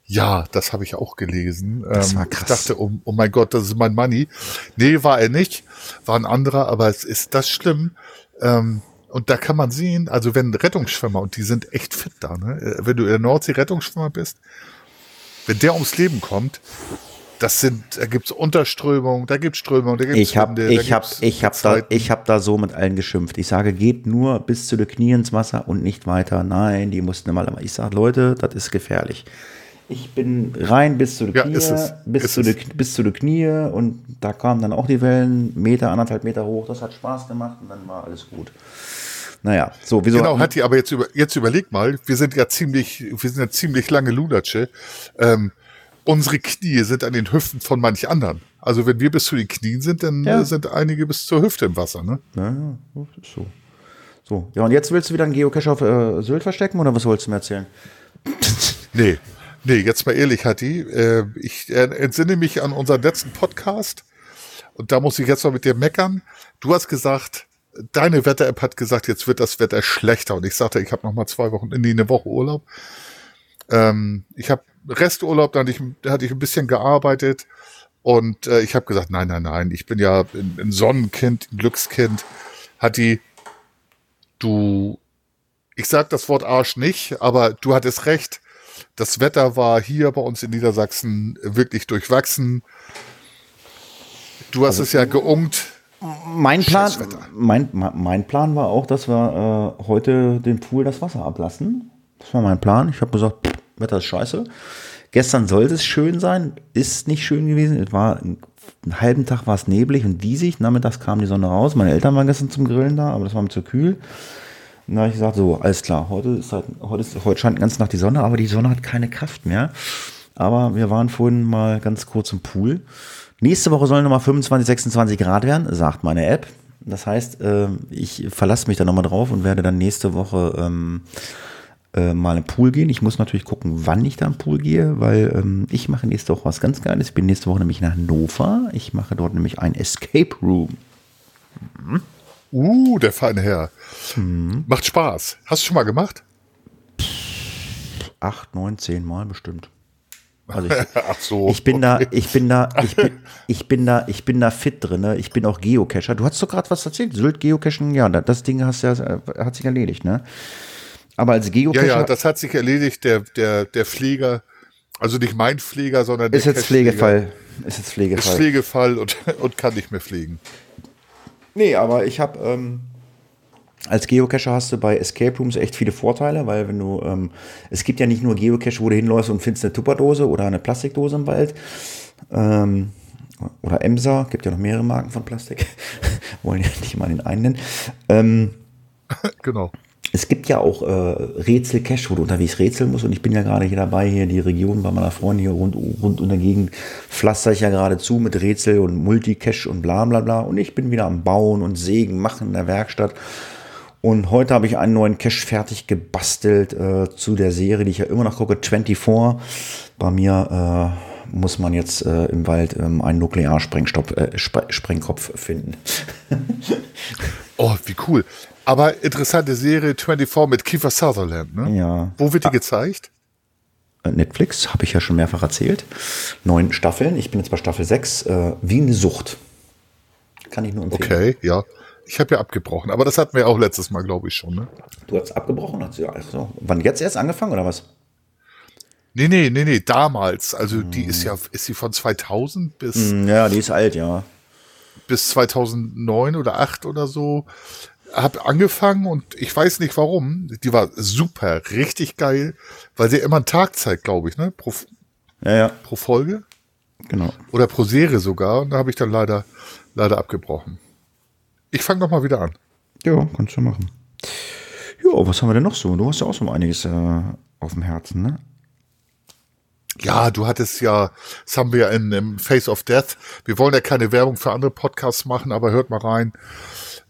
Ja, das habe ich auch gelesen. Das Ähm, war krass. Ich dachte, oh, oh mein Gott, das ist mein Money. Nee, war er nicht. War ein anderer, aber es ist das schlimm. Ähm, und da kann man sehen, also wenn Rettungsschwimmer, und die sind echt fit da, ne? Äh, wenn du in der Nordsee Rettungsschwimmer bist, wenn der ums Leben kommt, das sind, da gibt's Unterströmung, da gibt's Strömung, da gibt's Ich habe Winde, da ich hab, ich hab da, ich hab da so mit allen geschimpft. Ich sage, geht nur bis zu den Knie ins Wasser und nicht weiter. Nein, die mussten immer. Ich sage, Leute, das ist gefährlich. Ich bin rein bis zu den Ja, Knie, bis, Ist zu bis zu den Knie und da kamen dann auch die Wellen, Meter, anderthalb Meter hoch. Das hat Spaß gemacht und dann war alles gut. Naja, so, wieso? Genau, hat die aber jetzt über, jetzt überleg mal, wir sind ja ziemlich, wir sind ja ziemlich lange Lunatsche. Ähm, unsere Knie sind an den Hüften von manch anderen. Also wenn wir bis zu den Knien sind, dann Ja. äh, sind einige bis zur Hüfte im Wasser, ne? Ja, so. So, ja, und jetzt willst du wieder einen Geocache auf äh, Sylt verstecken oder was wolltest du mir erzählen? Nee. Nee, jetzt mal ehrlich, Hatti. Äh, ich äh, entsinne mich an unseren letzten Podcast Und da muss ich jetzt mal mit dir meckern. Du hast gesagt, deine Wetter-App hat gesagt, jetzt wird das Wetter schlechter. Und ich sagte, ich habe noch mal zwei Wochen, nee, eine Woche Urlaub. Ähm, ich habe Resturlaub, da hatte ich, da hatte ich ein bisschen gearbeitet. Und äh, ich habe gesagt, nein, nein, nein, ich bin ja ein, ein Sonnenkind, ein Glückskind. Hat die, du, ich sag das Wort Arsch nicht, aber du hattest recht. Das Wetter war hier bei uns in Niedersachsen wirklich durchwachsen. Du hast also, es ja geungt. Mein Plan, mein, mein Plan war auch, dass wir äh, heute den Pool das Wasser ablassen. Das war mein Plan. Ich habe gesagt, pff, Wetter ist scheiße. Gestern sollte es schön sein, ist nicht schön gewesen. Es war einen halben Tag war es neblig und diesig. Nachmittags kam die Sonne raus. Meine Eltern waren gestern zum Grillen da, aber das war mir zu kühl. Und da habe ich gesagt, so, alles klar, heute ist halt, heute, ist, heute scheint ganz nach die Sonne, aber die Sonne hat keine Kraft mehr. Aber wir waren vorhin mal ganz kurz im Pool. Nächste Woche sollen nochmal 25, 26 Grad werden, sagt meine App. Das heißt, äh, ich verlasse mich da nochmal drauf und werde dann nächste Woche ähm, äh, mal im Pool gehen. Ich muss natürlich gucken, wann ich da im Pool gehe, weil ähm, ich mache nächste Woche was ganz Geiles. Ich bin nächste Woche nämlich nach Hannover. Ich mache dort nämlich ein Escape Room. Mhm. Uh, der feine Herr. Mhm. Macht Spaß. Hast du schon mal gemacht? Acht, neun, zehn Mal bestimmt. Also ich, Ach so. Ich bin okay. da, ich bin da, ich bin, ich bin da, ich bin da fit drin. Ne? Ich bin auch Geocacher. Du hast doch gerade was erzählt. Sylt Geocachen, ja, das Ding hast ja, hat sich erledigt, ne? Aber als Geocacher. Ja, ja, das hat sich erledigt. Der, der, der Pfleger, also nicht mein Pfleger, sondern der ist jetzt Pflegefall. Ist jetzt Pflegefall. Ist Pflegefall und, und kann nicht mehr pflegen. Nee, aber ich habe ähm, als Geocacher hast du bei Escape Rooms echt viele Vorteile, weil wenn du, ähm, es gibt ja nicht nur Geocache, wo du hinläufst und findest eine Tupperdose oder eine Plastikdose im Wald. Ähm, oder Emser, gibt ja noch mehrere Marken von Plastik. Wollen ja nicht mal den einen nennen. Ähm, genau es gibt ja auch äh, Rätsel-Cache, wo du unterwegs rätseln musst. Und ich bin ja gerade hier dabei, hier die Region bei meiner Freundin hier rund, rund um der Gegend pflaster ich ja gerade zu mit Rätsel und Multicache und bla bla bla. Und ich bin wieder am Bauen und Sägen machen in der Werkstatt. Und heute habe ich einen neuen Cache fertig gebastelt äh, zu der Serie, die ich ja immer noch gucke, 24. Bei mir äh, muss man jetzt äh, im Wald ähm, einen Nuklearsprengkopf äh, Sprengkopf finden. oh, wie cool. Aber interessante Serie 24 mit Kiefer Sutherland, ne? Ja. Wo wird die ah. gezeigt? Äh, Netflix, habe ich ja schon mehrfach erzählt. Neun Staffeln. Ich bin jetzt bei Staffel 6. Äh, wie eine Sucht. Kann ich nur empfehlen. Okay, ja. Ich habe ja abgebrochen, aber das hatten wir auch letztes Mal, glaube ich, schon. Ne? Du hast abgebrochen? Hast du, also, wann jetzt erst angefangen oder was? Nee, nee, nee, nee, damals. Also hm. die ist ja, ist sie von 2000 bis. Hm, ja, die ist alt, ja. Bis 2009 oder 8 oder so habe angefangen und ich weiß nicht warum. Die war super, richtig geil, weil sie immer einen Tag zeigt, glaube ich, ne? Pro, ja, ja. pro Folge. Genau. Oder pro Serie sogar. Und da habe ich dann leider, leider abgebrochen. Ich fange noch mal wieder an. Ja, kannst du machen. Ja, was haben wir denn noch so? Du hast ja auch so einiges äh, auf dem Herzen, ne? Ja, du hattest ja, das haben wir in, im Face of Death. Wir wollen ja keine Werbung für andere Podcasts machen, aber hört mal rein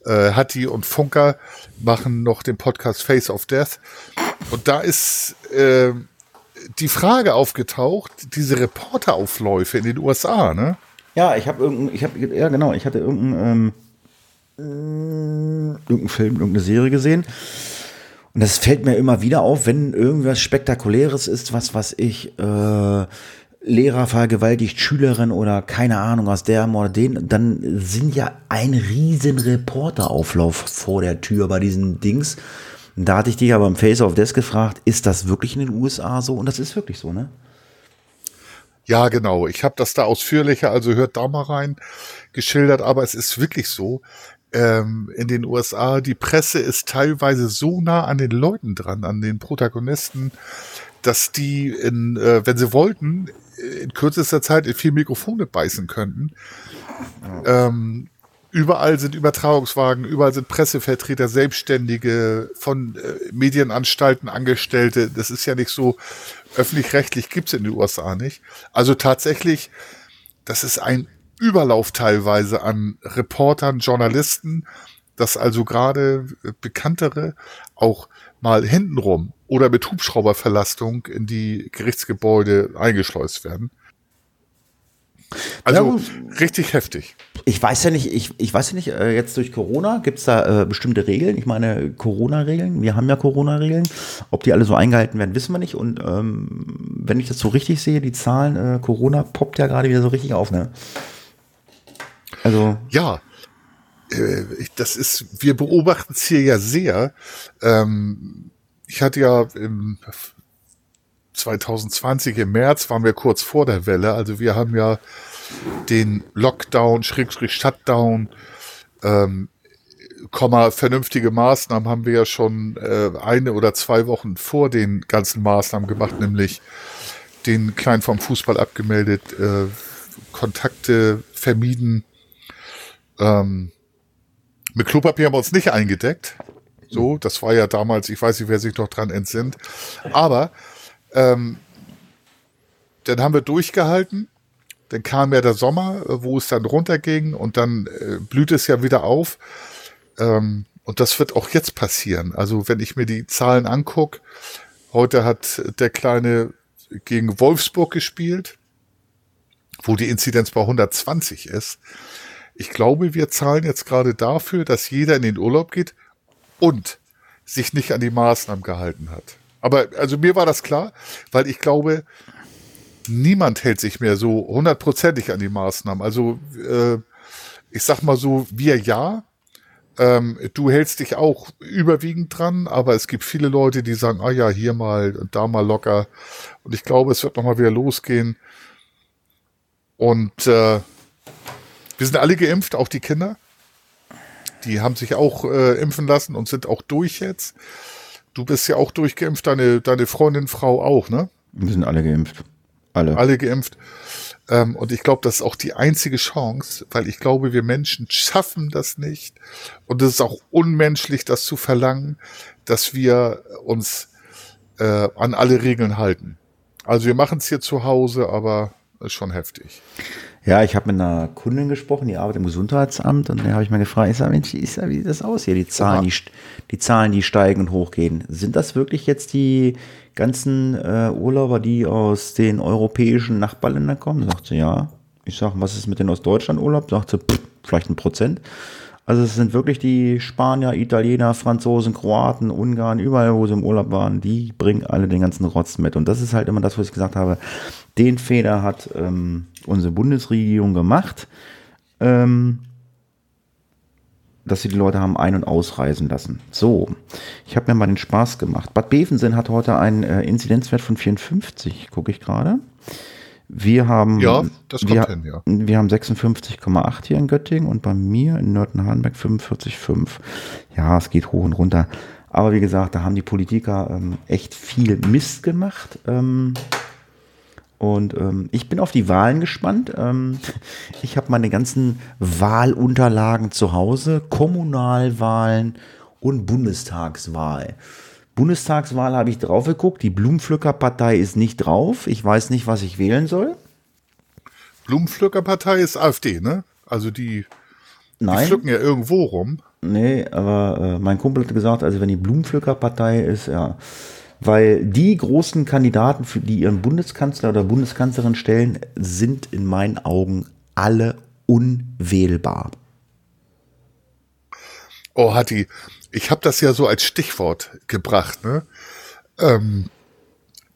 äh, Hatti und Funker machen noch den Podcast Face of Death. Und da ist äh, die Frage aufgetaucht, diese Reporteraufläufe in den USA, ne? Ja, ich habe irgendein, ich habe, ja genau, ich hatte irgendeinen ähm, irgendein Film, irgendeine Serie gesehen. Und das fällt mir immer wieder auf, wenn irgendwas Spektakuläres ist, was, was ich, äh, Lehrer vergewaltigt Schülerin oder keine Ahnung aus der oder den, dann sind ja ein riesen Reporterauflauf vor der Tür bei diesen Dings. Da hatte ich dich aber im Face of Desk gefragt, ist das wirklich in den USA so? Und das ist wirklich so, ne? Ja, genau. Ich habe das da ausführlicher, also hört da mal rein, geschildert, aber es ist wirklich so. Ähm, in den USA, die Presse ist teilweise so nah an den Leuten dran, an den Protagonisten, dass die, in, äh, wenn sie wollten, in kürzester Zeit in vier Mikrofone beißen könnten. Ähm, überall sind Übertragungswagen, überall sind Pressevertreter, Selbstständige, von äh, Medienanstalten Angestellte. Das ist ja nicht so öffentlich-rechtlich, gibt's in den USA nicht. Also tatsächlich, das ist ein Überlauf teilweise an Reportern, Journalisten, dass also gerade bekanntere auch mal hintenrum oder mit Hubschrauberverlastung in die Gerichtsgebäude eingeschleust werden. Also richtig heftig. Ich weiß ja nicht, ich, ich weiß ja nicht, äh, jetzt durch Corona gibt es da äh, bestimmte Regeln. Ich meine, Corona-Regeln, wir haben ja Corona-Regeln. Ob die alle so eingehalten werden, wissen wir nicht. Und ähm, wenn ich das so richtig sehe, die Zahlen, äh, Corona poppt ja gerade wieder so richtig auf, ne? Also. Ja. Äh, das ist, wir beobachten es hier ja sehr. Ähm, ich hatte ja im 2020 im März waren wir kurz vor der Welle. Also wir haben ja den Lockdown, Schrägstrich Shutdown, ähm, Komma, vernünftige Maßnahmen haben wir ja schon äh, eine oder zwei Wochen vor den ganzen Maßnahmen gemacht, nämlich den Kleinen vom Fußball abgemeldet, äh, Kontakte vermieden. Ähm, mit Klopapier haben wir uns nicht eingedeckt. So, das war ja damals, ich weiß nicht, wer sich noch dran entsinnt. Aber ähm, dann haben wir durchgehalten. Dann kam ja der Sommer, äh, wo es dann runterging und dann äh, blüht es ja wieder auf. Ähm, und das wird auch jetzt passieren. Also wenn ich mir die Zahlen angucke, heute hat der Kleine gegen Wolfsburg gespielt, wo die Inzidenz bei 120 ist. Ich glaube, wir zahlen jetzt gerade dafür, dass jeder in den Urlaub geht und sich nicht an die Maßnahmen gehalten hat. Aber also mir war das klar, weil ich glaube, niemand hält sich mehr so hundertprozentig an die Maßnahmen. Also äh, ich sag mal so, wir ja. Ähm, du hältst dich auch überwiegend dran, aber es gibt viele Leute, die sagen, ah ja, hier mal und da mal locker. Und ich glaube, es wird nochmal wieder losgehen. Und äh, wir sind alle geimpft, auch die Kinder. Die haben sich auch äh, impfen lassen und sind auch durch jetzt. Du bist ja auch durchgeimpft, deine, deine Freundin, Frau auch, ne? Wir sind alle geimpft. Alle. Alle geimpft. Ähm, und ich glaube, das ist auch die einzige Chance, weil ich glaube, wir Menschen schaffen das nicht. Und es ist auch unmenschlich, das zu verlangen, dass wir uns äh, an alle Regeln halten. Also wir machen es hier zu Hause, aber ist schon heftig. Ja, ich habe mit einer Kundin gesprochen, die arbeitet im Gesundheitsamt und da habe ich mal gefragt, ich sag, Mensch, ist, wie sieht das aus hier? Die Zahlen, die, die Zahlen, die steigen und hochgehen. Sind das wirklich jetzt die ganzen äh, Urlauber, die aus den europäischen Nachbarländern kommen? Sagt sie, ja. Ich sage, was ist mit den aus Deutschland Urlaub? Sagt sie, pff, vielleicht ein Prozent. Also es sind wirklich die Spanier, Italiener, Franzosen, Kroaten, Ungarn, überall, wo sie im Urlaub waren, die bringen alle den ganzen Rotz mit. Und das ist halt immer das, was ich gesagt habe. Den Fehler hat ähm, unsere Bundesregierung gemacht, ähm, dass sie die Leute haben ein- und ausreisen lassen. So, ich habe mir mal den Spaß gemacht. Bad Bevensen hat heute einen äh, Inzidenzwert von 54, gucke ich gerade. Wir haben, ja, wir, hin, ja. Wir haben 56,8 hier in Göttingen und bei mir in Nörten-Hardenberg 45,5. Ja, es geht hoch und runter. Aber wie gesagt, da haben die Politiker ähm, echt viel Mist gemacht. Ähm, und ähm, ich bin auf die Wahlen gespannt. Ähm, ich habe meine ganzen Wahlunterlagen zu Hause, Kommunalwahlen und Bundestagswahl. Bundestagswahl habe ich drauf geguckt. Die Blumenpflückerpartei ist nicht drauf. Ich weiß nicht, was ich wählen soll. Blumenpflückerpartei ist AfD, ne? Also die, Nein. die pflücken ja irgendwo rum. Nee, aber äh, mein Kumpel hat gesagt, also wenn die Blumenpflückerpartei ist, ja. Weil die großen Kandidaten, die ihren Bundeskanzler oder Bundeskanzlerin stellen, sind in meinen Augen alle unwählbar. Oh, Hatti, ich habe das ja so als Stichwort gebracht, ne? Ähm,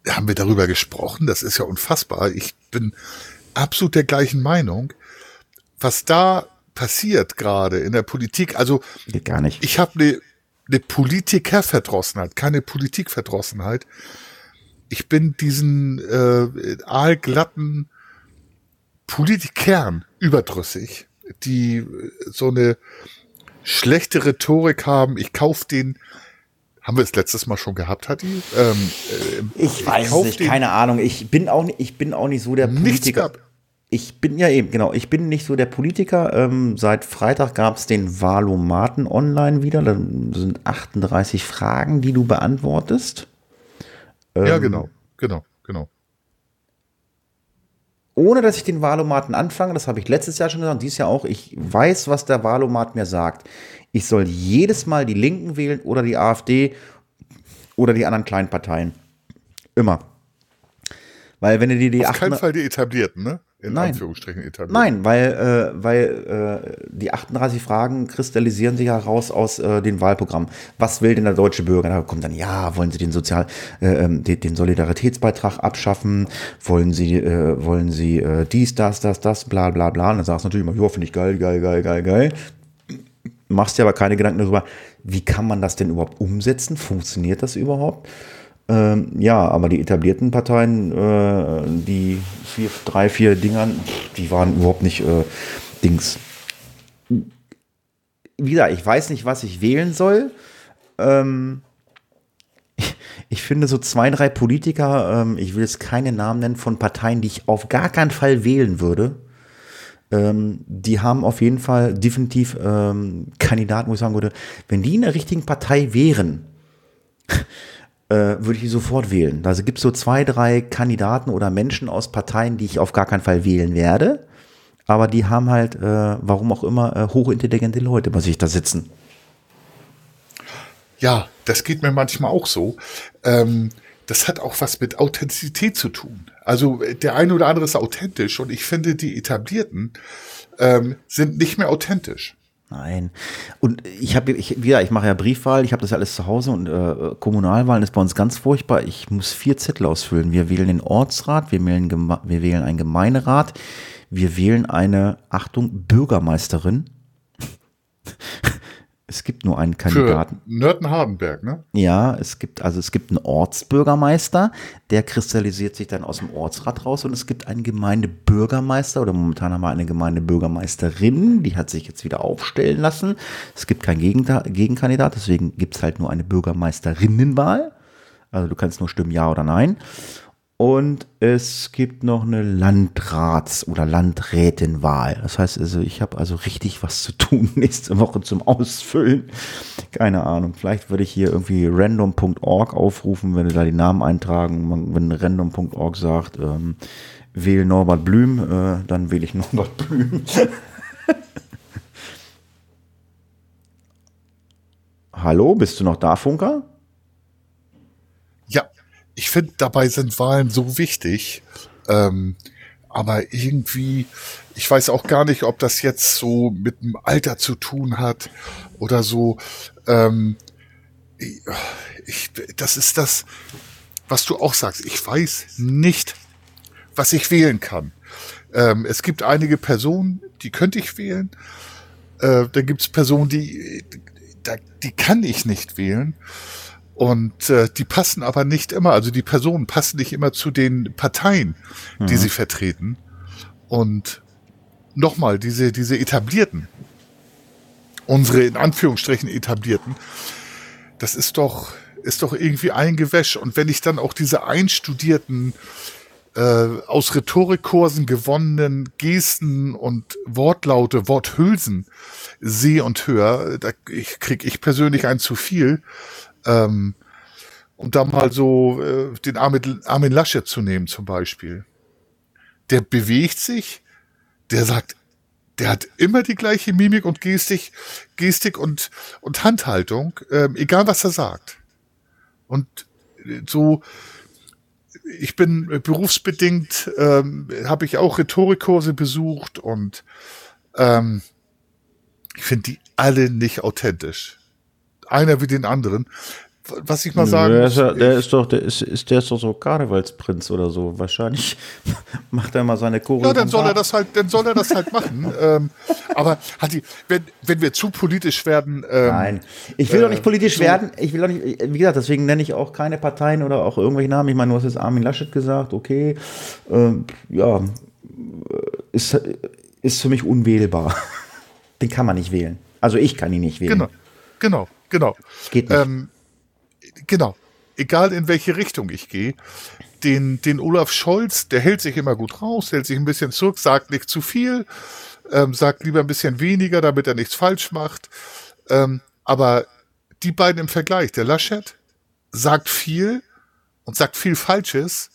haben wir darüber gesprochen? Das ist ja unfassbar. Ich bin absolut der gleichen Meinung. Was da passiert gerade in der Politik, also Geht gar nicht. Ich habe eine ne Politikerverdrossenheit, keine Politikverdrossenheit. Ich bin diesen äh, aalglatten Politikern überdrüssig, die so eine schlechte Rhetorik haben. Ich kaufe den. Haben wir es letztes Mal schon gehabt, Hatti? Ähm, äh, ich weiß ich nicht, keine Ahnung. Ich bin auch nicht, ich bin auch nicht so der Politiker. Ich bin ja eben, genau, ich bin nicht so der Politiker. Ähm, seit Freitag gab es den Valomaten online wieder. Da sind 38 Fragen, die du beantwortest. Ähm, ja, genau, genau, genau ohne dass ich den Valomaten anfange, das habe ich letztes Jahr schon gesagt, dieses Jahr auch, ich weiß, was der Valomat mir sagt. Ich soll jedes Mal die Linken wählen oder die AfD oder die anderen kleinen Parteien. Immer. Weil wenn du dir die Auf keinen Fall die etablierten, ne? In Nein. Anführungsstrichen etabliert. Nein, weil, äh, weil äh, die 38 Fragen kristallisieren sich heraus aus äh, den Wahlprogrammen. Was will denn der deutsche Bürger? Da kommt dann, ja, wollen Sie den Sozial, äh, ähm, den, den Solidaritätsbeitrag abschaffen? Wollen Sie, äh, wollen Sie äh, dies, das, das, das, bla bla bla? Und dann sagst du natürlich immer, ja, finde ich geil, geil, geil, geil, geil. Machst dir aber keine Gedanken darüber, wie kann man das denn überhaupt umsetzen? Funktioniert das überhaupt? Ähm, ja, aber die etablierten Parteien, äh, die vier, drei, vier Dingern, die waren überhaupt nicht äh, Dings. Wieder, ich weiß nicht, was ich wählen soll. Ähm, ich, ich finde so zwei, drei Politiker, ähm, ich will jetzt keine Namen nennen von Parteien, die ich auf gar keinen Fall wählen würde. Ähm, die haben auf jeden Fall definitiv ähm, Kandidaten, wo ich sagen würde, wenn die in der richtigen Partei wären, äh, würde ich sofort wählen. Also gibt es so zwei, drei Kandidaten oder Menschen aus Parteien, die ich auf gar keinen Fall wählen werde. Aber die haben halt, äh, warum auch immer, äh, hochintelligente Leute bei sich da sitzen. Ja, das geht mir manchmal auch so. Ähm, das hat auch was mit Authentizität zu tun. Also äh, der eine oder andere ist authentisch und ich finde, die etablierten ähm, sind nicht mehr authentisch. Nein. Und ich habe, ich, wieder, ich mache ja Briefwahl, ich habe das ja alles zu Hause und äh, Kommunalwahlen ist bei uns ganz furchtbar. Ich muss vier Zettel ausfüllen. Wir wählen den Ortsrat, wir wählen, wir wählen einen Gemeinderat, wir wählen eine, Achtung, Bürgermeisterin. Es gibt nur einen Kandidaten. Für Nörten-Hardenberg, ne? Ja, es gibt, also es gibt einen Ortsbürgermeister, der kristallisiert sich dann aus dem Ortsrat raus und es gibt einen Gemeindebürgermeister oder momentan haben wir eine Gemeindebürgermeisterin, die hat sich jetzt wieder aufstellen lassen. Es gibt keinen Gegenta- Gegenkandidat, deswegen gibt es halt nur eine Bürgermeisterinnenwahl. Also du kannst nur stimmen Ja oder Nein. Und es gibt noch eine Landrats- oder Landrätinwahl. Das heißt also, ich habe also richtig was zu tun nächste Woche zum Ausfüllen. Keine Ahnung. Vielleicht würde ich hier irgendwie random.org aufrufen, wenn wir da die Namen eintragen. Wenn random.org sagt, ähm, wähl Norbert Blüm, äh, dann wähle ich Norbert Blüm. Hallo, bist du noch da, Funker? Ich finde, dabei sind Wahlen so wichtig. Ähm, aber irgendwie, ich weiß auch gar nicht, ob das jetzt so mit dem Alter zu tun hat oder so. Ähm, ich, das ist das, was du auch sagst. Ich weiß nicht, was ich wählen kann. Ähm, es gibt einige Personen, die könnte ich wählen. Äh, da gibt es Personen, die, da, die kann ich nicht wählen. Und äh, die passen aber nicht immer, also die Personen passen nicht immer zu den Parteien, die sie vertreten. Und nochmal, diese, diese etablierten, unsere in Anführungsstrichen etablierten, das ist doch, ist doch irgendwie ein Gewäsch. Und wenn ich dann auch diese einstudierten, äh, aus Rhetorikkursen gewonnenen Gesten und Wortlaute, Worthülsen sehe und höre, da ich, krieg ich persönlich ein zu viel. Ähm, um da mal so äh, den Armin, Armin Laschet zu nehmen zum Beispiel. Der bewegt sich, der sagt, der hat immer die gleiche Mimik und Gestik, Gestik und, und Handhaltung, ähm, egal was er sagt. Und äh, so, ich bin berufsbedingt, ähm, habe ich auch Rhetorikkurse besucht und ähm, ich finde die alle nicht authentisch. Einer wie den anderen. Was ich mal sagen der, muss, ist, der ist doch, der ist, ist, der ist doch so Karnevalsprinz oder so. Wahrscheinlich macht er mal seine Choreo. Ja, dann soll er das halt, dann soll er das halt machen. ähm, aber hat die, wenn, wenn wir zu politisch werden, ähm, Nein, ich will doch äh, nicht politisch so- werden. Ich will doch nicht, wie gesagt, deswegen nenne ich auch keine Parteien oder auch irgendwelche Namen. Ich meine, du hast jetzt Armin Laschet gesagt, okay, ähm, ja, ist, ist für mich unwählbar. Den kann man nicht wählen. Also ich kann ihn nicht wählen. Genau, genau, genau. Geht nicht. Ähm, genau. Egal in welche Richtung ich gehe, den, den Olaf Scholz, der hält sich immer gut raus, hält sich ein bisschen zurück, sagt nicht zu viel, ähm, sagt lieber ein bisschen weniger, damit er nichts falsch macht. Ähm, aber die beiden im Vergleich, der Laschet sagt viel und sagt viel Falsches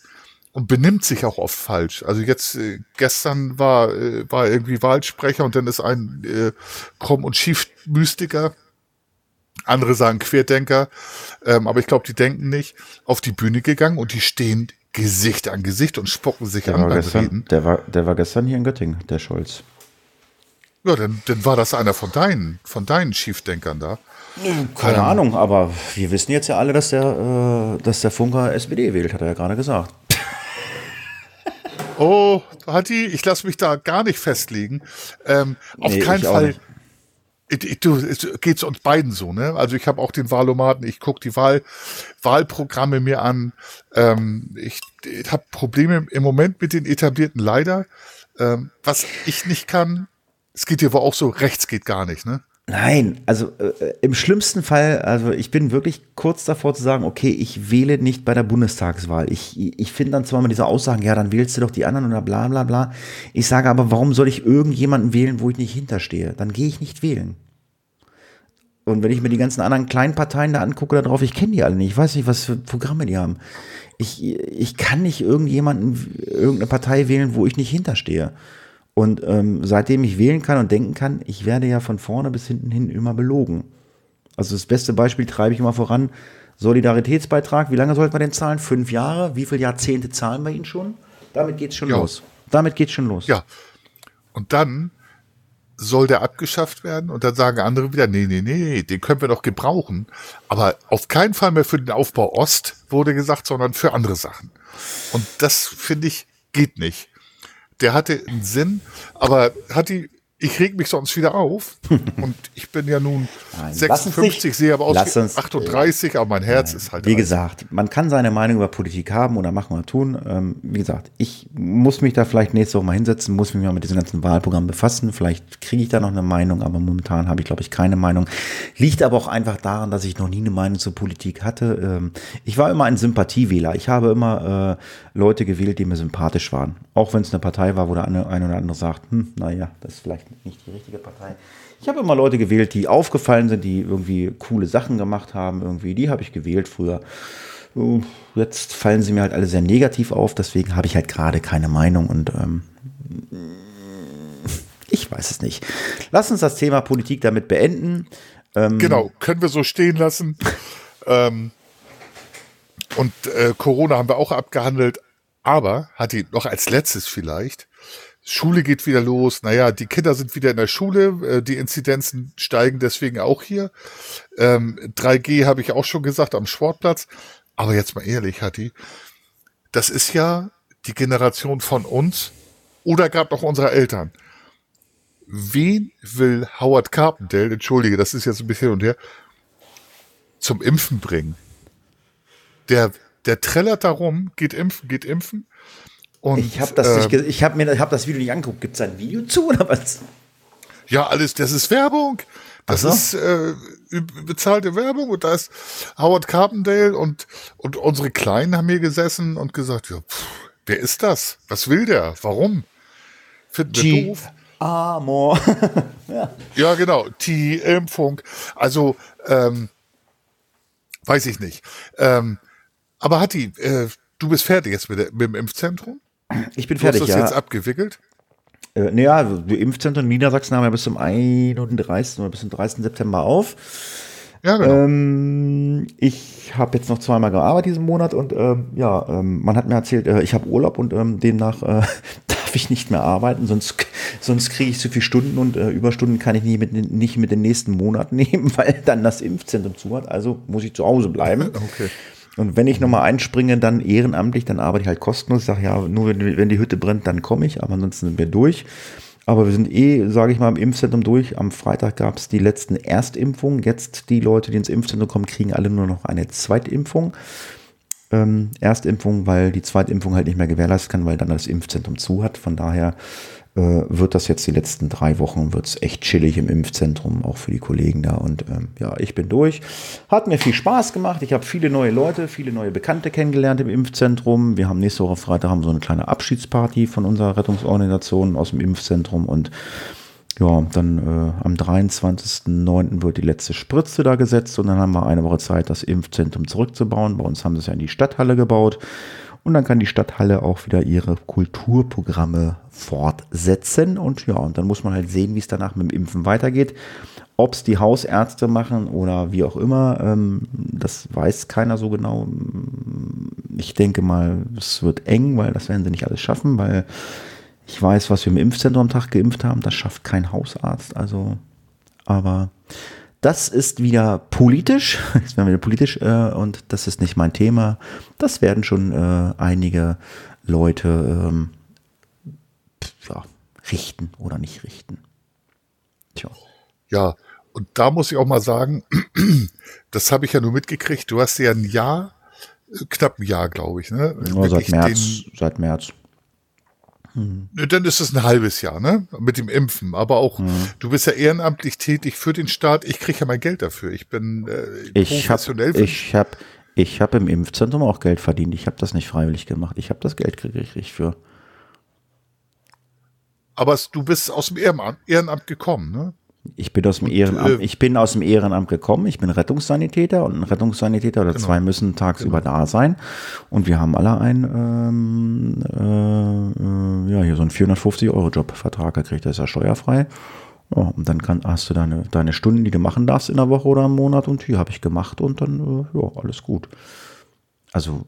und benimmt sich auch oft falsch. Also jetzt äh, gestern war äh, war irgendwie Wahlsprecher und dann ist ein äh, krumm und schief Mystiker andere sagen Querdenker, ähm, aber ich glaube, die denken nicht, auf die Bühne gegangen und die stehen Gesicht an Gesicht und spucken sich Der an war, beim gestern, Reden. der, war, der war gestern hier in Göttingen, der Scholz. Ja, dann, dann war das einer von deinen, von deinen Schiefdenkern da. Keine Ähm. Ahnung, aber wir wissen jetzt ja alle, dass der, äh, dass der Funker SPD wählt, hat er ja gerade gesagt. Oh, Hatti, ich lasse mich da gar nicht festlegen. Ähm, auf Nee, keinen Fall. nicht. Du, geht's uns beiden so, ne? Also ich habe auch den Wahlomaten, ich gucke die Wahl, Wahlprogramme mir an. Ähm, ich ich habe Probleme im Moment mit den etablierten leider. Ähm, was ich nicht kann, es geht dir wohl auch so, rechts geht gar nicht, ne? Nein, also äh, im schlimmsten Fall, also ich bin wirklich kurz davor zu sagen, okay, ich wähle nicht bei der Bundestagswahl. Ich, ich finde dann zwar mal diese Aussagen, ja, dann wählst du doch die anderen oder bla bla bla. Ich sage aber, warum soll ich irgendjemanden wählen, wo ich nicht hinterstehe? Dann gehe ich nicht wählen. Und wenn ich mir die ganzen anderen kleinen Parteien da angucke, da drauf, ich kenne die alle nicht. Ich weiß nicht, was für Programme die haben. Ich, ich kann nicht irgendjemanden, irgendeine Partei wählen, wo ich nicht hinterstehe. Und ähm, seitdem ich wählen kann und denken kann, ich werde ja von vorne bis hinten hin immer belogen. Also das beste Beispiel treibe ich immer voran. Solidaritätsbeitrag, wie lange sollten wir denn zahlen? Fünf Jahre? Wie viele Jahrzehnte zahlen wir ihn schon? Damit geht's schon Ja. los. Damit geht's schon los. Ja. Und dann soll der abgeschafft werden und dann sagen andere wieder, nee, nee, nee, den können wir doch gebrauchen. Aber auf keinen Fall mehr für den Aufbau Ost, wurde gesagt, sondern für andere Sachen. Und das, finde ich, geht nicht. Der hatte einen Sinn, aber hat die, ich reg mich sonst wieder auf. und ich bin ja nun Nein, lass uns 56, nicht- sehe aber aus wie uns- 38, aber mein Herz ist halt Wie 30. gesagt, man kann seine Meinung über Politik haben oder machen oder tun. Ähm, wie gesagt, ich muss mich da vielleicht nächste Woche mal hinsetzen, muss mich mal mit diesem ganzen Wahlprogramm befassen. Vielleicht kriege ich da noch eine Meinung, aber momentan habe ich, glaube ich, keine Meinung. Liegt aber auch einfach daran, dass ich noch nie eine Meinung zur Politik hatte. Ähm, ich war immer ein Sympathiewähler. Ich habe immer äh, Leute gewählt, die mir sympathisch waren. Auch wenn es eine Partei war, wo der eine, eine oder andere sagt, hm, naja, das ist vielleicht nicht die richtige Partei. Ich habe immer Leute gewählt, die aufgefallen sind, die irgendwie coole Sachen gemacht haben. Irgendwie, die habe ich gewählt früher. Uh, Jetzt fallen sie mir halt alle sehr negativ auf, deswegen habe ich halt gerade keine Meinung und ähm, ich weiß es nicht. Lass uns das Thema Politik damit beenden. Genau, können wir so stehen lassen. ähm, und äh, Corona haben wir auch abgehandelt. Aber hat die noch als letztes vielleicht. Schule geht wieder los. Naja, die Kinder sind wieder in der Schule. Äh, die Inzidenzen steigen deswegen auch hier. Ähm, 3G habe ich auch schon gesagt am Sportplatz. Aber jetzt mal ehrlich, Hatti, das ist ja die Generation von uns oder gerade noch unserer Eltern. Wen will Howard Carpendale, entschuldige, das ist jetzt ein bisschen und her, zum Impfen bringen? Der, der trällert darum, geht impfen, geht impfen. Und, Ich habe das, äh, nicht ich hab mir, hab das Video nicht angeguckt. Gibt es ein Video zu oder was? Ja, alles, das ist Werbung. Das so. ist äh, bezahlte Werbung und da ist Howard Carpendale und, und unsere Kleinen haben hier gesessen und gesagt, ja, pff, wer ist das? Was will der? Warum? Finden wir doof. Amor. Ja, genau, die Impfung. Also, ähm, weiß ich nicht. Ähm, aber Hatti, äh, du bist fertig jetzt mit, der, mit dem Impfzentrum? Ich bin Du hast fertig, das ja. jetzt abgewickelt? Äh, naja, die Impfzentren in Niedersachsen haben ja bis zum 31. oder bis zum 30. September auf. Ja, genau. Ähm, ich habe jetzt noch zweimal gearbeitet diesen Monat und ähm, ja, ähm, man hat mir erzählt, äh, ich habe Urlaub und ähm, demnach äh, darf ich nicht mehr arbeiten, sonst, sonst kriege ich zu viele Stunden und äh, Überstunden kann ich nie mit, nicht mit den nächsten Monaten nehmen, weil dann das Impfzentrum zu hat. Also muss ich zu Hause bleiben. Okay. Und wenn ich nochmal einspringe, dann ehrenamtlich, dann arbeite ich halt kostenlos. Ich sage, ja, nur wenn, wenn die Hütte brennt, dann komme ich, aber ansonsten sind wir durch. Aber wir sind eh, sage ich mal, im Impfzentrum durch. Am Freitag gab es die letzten Erstimpfungen. Jetzt die Leute, die ins Impfzentrum kommen, kriegen alle nur noch eine Zweitimpfung. Ähm, Erstimpfung, weil die Zweitimpfung halt nicht mehr gewährleistet kann, weil dann das Impfzentrum zu hat. Von daher wird das jetzt die letzten drei Wochen wird's echt chillig im Impfzentrum, auch für die Kollegen da. Und ähm, ja, ich bin durch. Hat mir viel Spaß gemacht. Ich habe viele neue Leute, viele neue Bekannte kennengelernt im Impfzentrum. Wir haben nächste Woche Freitag haben so eine kleine Abschiedsparty von unserer Rettungsorganisation aus dem Impfzentrum und ja, dann äh, am 23.09. wird die letzte Spritze da gesetzt und dann haben wir eine Woche Zeit, das Impfzentrum zurückzubauen. Bei uns haben sie es ja in die Stadthalle gebaut. Und dann kann die Stadthalle auch wieder ihre Kulturprogramme fortsetzen. Und ja, und dann muss man halt sehen, wie es danach mit dem Impfen weitergeht. Ob es die Hausärzte machen oder wie auch immer, ähm, das weiß keiner so genau. ich denke mal, es wird eng, weil das werden sie nicht alles schaffen, weil ich weiß, was wir im Impfzentrum am Tag geimpft haben, das schafft kein Hausarzt. Also, aber das ist wieder politisch, jetzt werden wir politisch äh, und das ist nicht mein Thema. Das werden schon äh, einige Leute ähm, ja, richten oder nicht richten. Tja. Ja, und da muss ich auch mal sagen, das habe ich ja nur mitgekriegt. Du hast ja ein Jahr, knapp ein Jahr, glaube ich, ne? Ja, seit März. seit März. Hm. Dann ist es ein halbes Jahr, ne? Mit dem Impfen. Aber auch, hm. du bist ja ehrenamtlich tätig für den Staat. Ich kriege ja mein Geld dafür. Ich bin äh, ich professionell. Hab, ich habe ich hab im Impfzentrum auch Geld verdient. Ich habe das nicht freiwillig gemacht. Ich habe das Geld gekriegt für. Aber du bist aus dem Ehrenamt, Ehrenamt gekommen, ne? Ich bin aus dem Ehrenamt, äh, ich bin aus dem Ehrenamt gekommen. Ich bin Rettungssanitäter und ein Rettungssanitäter oder genau. zwei müssen tagsüber genau. da sein. Und wir haben alle einen, ähm, äh, ja, hier so einen 450 Euro Jobvertrag gekriegt. Der ist ja steuerfrei. Ja, und dann kann, hast du deine, deine Stunden, die du machen darfst in der Woche oder im Monat. Und die habe ich gemacht und dann, äh, ja, alles gut. Also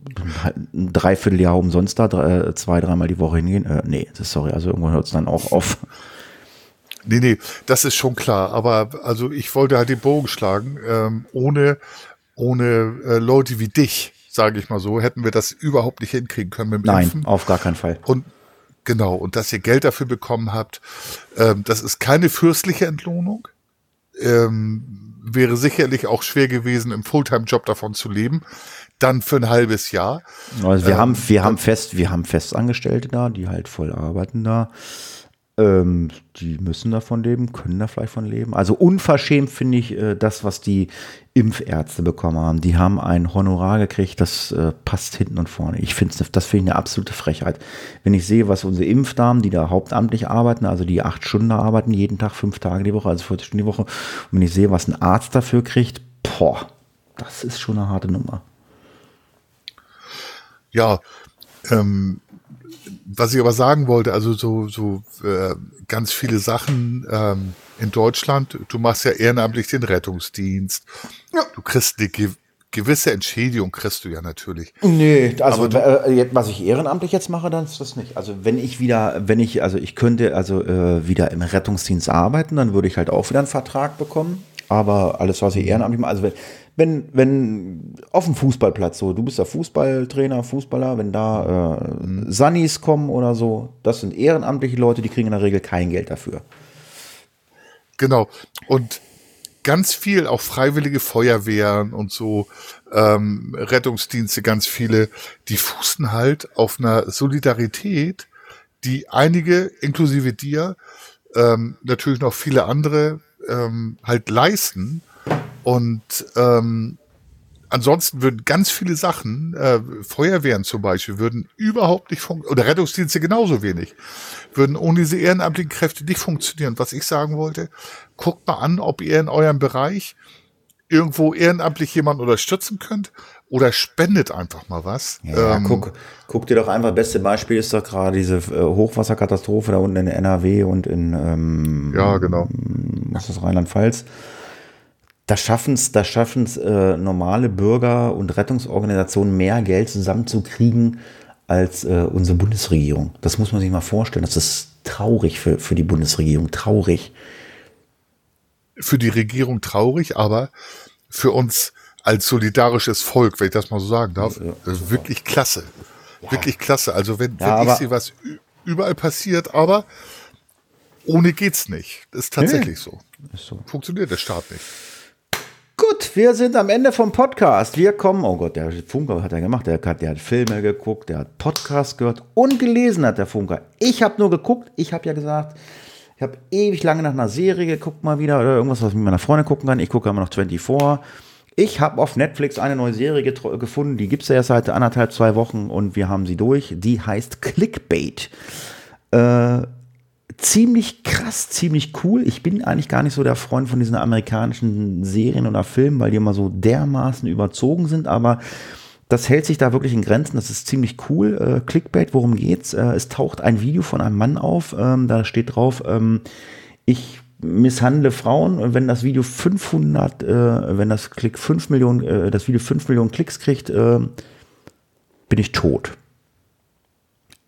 ein Dreivierteljahr umsonst da, drei, zwei, dreimal die Woche hingehen. Äh, nee, sorry, also irgendwann hört es dann auch auf. Nee, nee, das ist schon klar. Aber also ich wollte halt den Bogen schlagen. Ähm, ohne ohne äh, Leute wie dich, sage ich mal so, hätten wir das überhaupt nicht hinkriegen können mit dem Nein, Impfen. auf gar keinen Fall. Und genau, und dass ihr Geld dafür bekommen habt, ähm, das ist keine fürstliche Entlohnung. Ähm, wäre sicherlich auch schwer gewesen, im Fulltime-Job davon zu leben. Dann für ein halbes Jahr. Also wir ähm, haben, wir haben fest, wir haben Festangestellte da, die halt voll arbeiten da. Ähm, die müssen davon leben, können da vielleicht von leben. Also unverschämt finde ich äh, das, was die Impfärzte bekommen haben. Die haben ein Honorar gekriegt, das äh, passt hinten und vorne. Ich finde das finde ich eine absolute Frechheit. Wenn ich sehe, was unsere Impfdamen, die da hauptamtlich arbeiten, also die acht Stunden arbeiten, jeden Tag fünf Tage die Woche, also 40 Stunden die Woche, und wenn ich sehe, was ein Arzt dafür kriegt, boah, das ist schon eine harte Nummer. Ja, ähm, was ich aber sagen wollte, also so, so äh, ganz viele Sachen ähm, in Deutschland, du machst ja ehrenamtlich den Rettungsdienst, ja. du kriegst eine ge gewisse Entschädigung, kriegst du ja natürlich. Nee, also du, äh, was ich ehrenamtlich jetzt mache, dann ist das nicht. Also wenn ich wieder, wenn ich, also ich könnte also äh, wieder im Rettungsdienst arbeiten, dann würde ich halt auch wieder einen Vertrag bekommen. Aber alles, was ich ehrenamtlich mache, also wenn, wenn, wenn auf dem Fußballplatz so, du bist der Fußballtrainer, Fußballer, wenn da äh, mhm. Sunnies kommen oder so, das sind ehrenamtliche Leute, die kriegen in der Regel kein Geld dafür. Genau. Und ganz viel, auch freiwillige Feuerwehren und so, ähm, Rettungsdienste, ganz viele, die fußen halt auf einer Solidarität, die einige, inklusive dir, ähm, natürlich noch viele andere, ähm, halt leisten und ähm, ansonsten würden ganz viele Sachen, äh, Feuerwehren zum Beispiel, würden überhaupt nicht funktionieren, oder Rettungsdienste genauso wenig, würden ohne diese ehrenamtlichen Kräfte nicht funktionieren. Was ich sagen wollte, guckt mal an, ob ihr in eurem Bereich irgendwo ehrenamtlich jemanden unterstützen könnt oder spendet einfach mal was. Ja, ähm, guck, guck dir doch einfach, beste Beispiel ist doch gerade diese äh, Hochwasserkatastrophe da unten in NRW und in ähm, ja, genau. was ist Rheinland-Pfalz da schaffen es da schaffen's, äh, normale Bürger und Rettungsorganisationen mehr Geld zusammenzukriegen als äh, unsere Bundesregierung. Das muss man sich mal vorstellen. Das ist traurig für, für die Bundesregierung, traurig. Für die Regierung traurig, aber für uns als solidarisches Volk, wenn ich das mal so sagen darf, ja, ja, wirklich klasse. Ja. Wirklich klasse. Also wenn, wenn ich sehe, was überall passiert, aber ohne geht's nicht. Das ist tatsächlich so. Ist so. Funktioniert der Staat nicht. Gut, wir sind am Ende vom Podcast. Wir kommen, oh Gott, der Funker hat er gemacht. Der hat, der hat Filme geguckt, der hat Podcast gehört und gelesen hat der Funker. Ich habe nur geguckt, ich habe ja gesagt, ich habe ewig lange nach einer Serie geguckt mal wieder oder irgendwas, was ich mit meiner Freundin gucken kann. Ich gucke immer noch 24. Ich habe auf Netflix eine neue Serie gefunden, die gibt es ja erst seit anderthalb, zwei Wochen und wir haben sie durch. Die heißt Clickbait. Äh, ziemlich krass, ziemlich cool. Ich bin eigentlich gar nicht so der Freund von diesen amerikanischen Serien oder Filmen, weil die immer so dermaßen überzogen sind, aber das hält sich da wirklich in Grenzen. Das ist ziemlich cool. Äh, Clickbait, worum geht's? Äh, es taucht ein Video von einem Mann auf. Ähm, da steht drauf, ähm, ich misshandle Frauen und wenn das Video 500, äh, wenn das Klick 5 Millionen, äh, das Video 5 Millionen Klicks kriegt, äh, bin ich tot.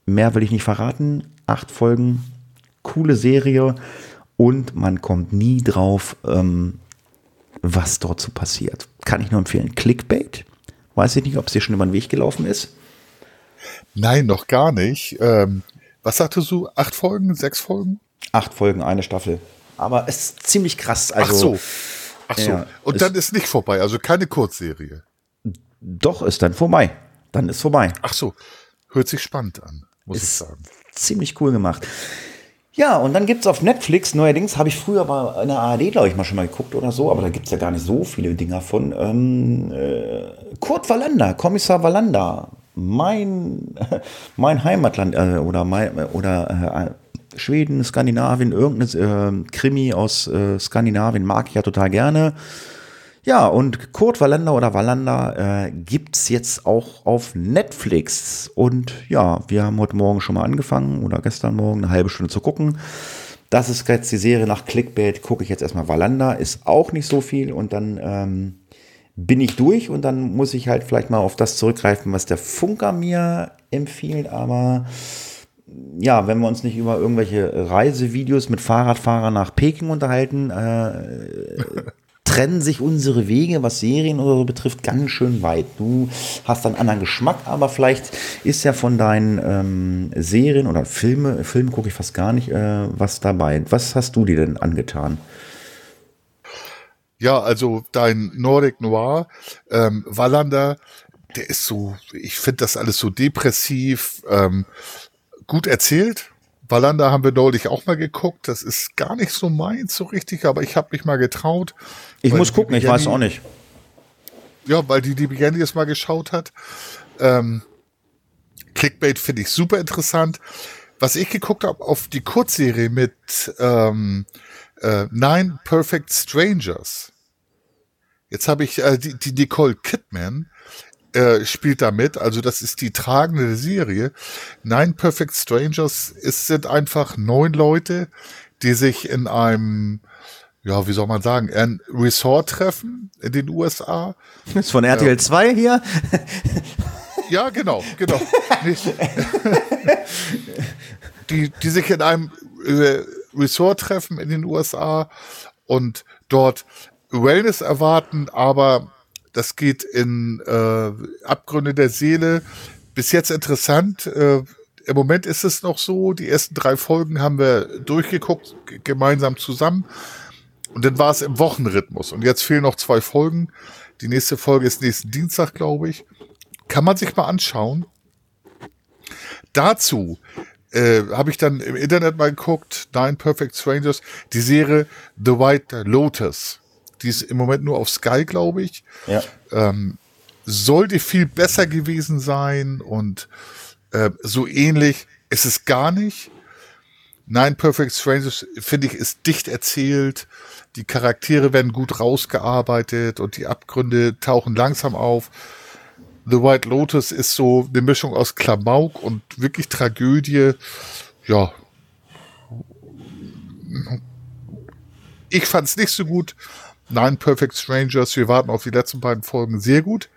Mehr will ich nicht verraten. Acht Folgen, coole Serie und man kommt nie drauf, ähm, was dort so passiert. Kann ich nur empfehlen. Clickbait. Weiß ich nicht, ob es dir schon über den Weg gelaufen ist. Nein, noch gar nicht. Ähm, was sagtest du? Acht Folgen? Sechs Folgen? Acht Folgen, eine Staffel. Aber es ist ziemlich krass. Also, Ach so. Ach so. Ja, Und dann ist nicht vorbei, also keine Kurzserie. Doch, ist dann vorbei. Dann ist vorbei. Ach so. Hört sich spannend an, muss ist ich sagen. Ziemlich cool gemacht. Ja, und dann gibt es auf Netflix, neuerdings habe ich früher bei einer ARD, glaube ich, mal schon mal geguckt oder so, aber da gibt es ja gar nicht so viele Dinger von. Ähm, äh, Kurt Wallander, Kommissar Wallander, mein, mein Heimatland äh, oder, mein, oder äh, Schweden, Skandinavien, irgendein äh, Krimi aus äh, Skandinavien mag ich ja total gerne. Ja, und Kurt Wallander oder Wallander äh, gibt's jetzt auch auf Netflix. Und ja, wir haben heute Morgen schon mal angefangen oder gestern Morgen eine halbe Stunde zu gucken. Das ist jetzt die Serie nach Clickbait. Gucke ich jetzt erstmal Wallander, ist auch nicht so viel. Und dann ähm, bin ich durch und dann muss ich halt vielleicht mal auf das zurückgreifen, was der Funker mir empfiehlt. Aber ja, wenn wir uns nicht über irgendwelche Reisevideos mit Fahrradfahrern nach Peking unterhalten, äh, trennen sich unsere Wege, was Serien oder so betrifft, ganz schön weit. Du hast einen anderen Geschmack, aber vielleicht ist ja von deinen ähm, Serien oder Filme, Filme gucke ich fast gar nicht, äh, was dabei. Was hast du dir denn angetan? Ja, also dein Nordic Noir, ähm, Wallander, der ist so, ich finde das alles so depressiv, ähm, gut erzählt, Wallander haben wir neulich auch mal geguckt. Das ist gar nicht so meins so richtig, aber ich habe mich mal getraut. Ich muss gucken, ich weiß auch nicht. Ja, weil die die Jenny es mal geschaut hat. Ähm, Clickbait finde ich super interessant. Was ich geguckt habe auf die Kurzserie mit ähm, äh, Nine Perfect Strangers. Jetzt habe ich äh, die, die Nicole Kidman äh, spielt da mit. Also das ist die tragende Serie. Nine Perfect Strangers ist, sind einfach neun Leute, die sich in einem, ja, wie soll man sagen, ein Resort treffen in den USA. Das ist von RTL ähm, 2 hier. Ja, genau, genau. die, die sich in einem äh, Resort treffen in den USA und dort Wellness erwarten, aber das geht in äh, Abgründe der Seele. Bis jetzt interessant. Äh, Im Moment ist es noch so, die ersten drei Folgen haben wir durchgeguckt, gemeinsam zusammen. Und dann war es im Wochenrhythmus. Und jetzt fehlen noch zwei Folgen. Die nächste Folge ist nächsten Dienstag, glaube ich. Kann man sich mal anschauen. Dazu äh, habe ich dann im Internet mal geguckt, Nine Perfect Strangers, die Serie The White Lotus. Die ist im Moment nur auf Sky, glaube ich. Ja. Ähm, sollte viel besser gewesen sein und äh, so ähnlich ist es gar nicht. Nine Perfect Strangers, finde ich, ist dicht erzählt. Die Charaktere werden gut rausgearbeitet und die Abgründe tauchen langsam auf. The White Lotus ist so eine Mischung aus Klamauk und wirklich Tragödie. Ja. Ich fand es nicht so gut. Nine Perfect Strangers, wir warten auf die letzten beiden Folgen sehr gut.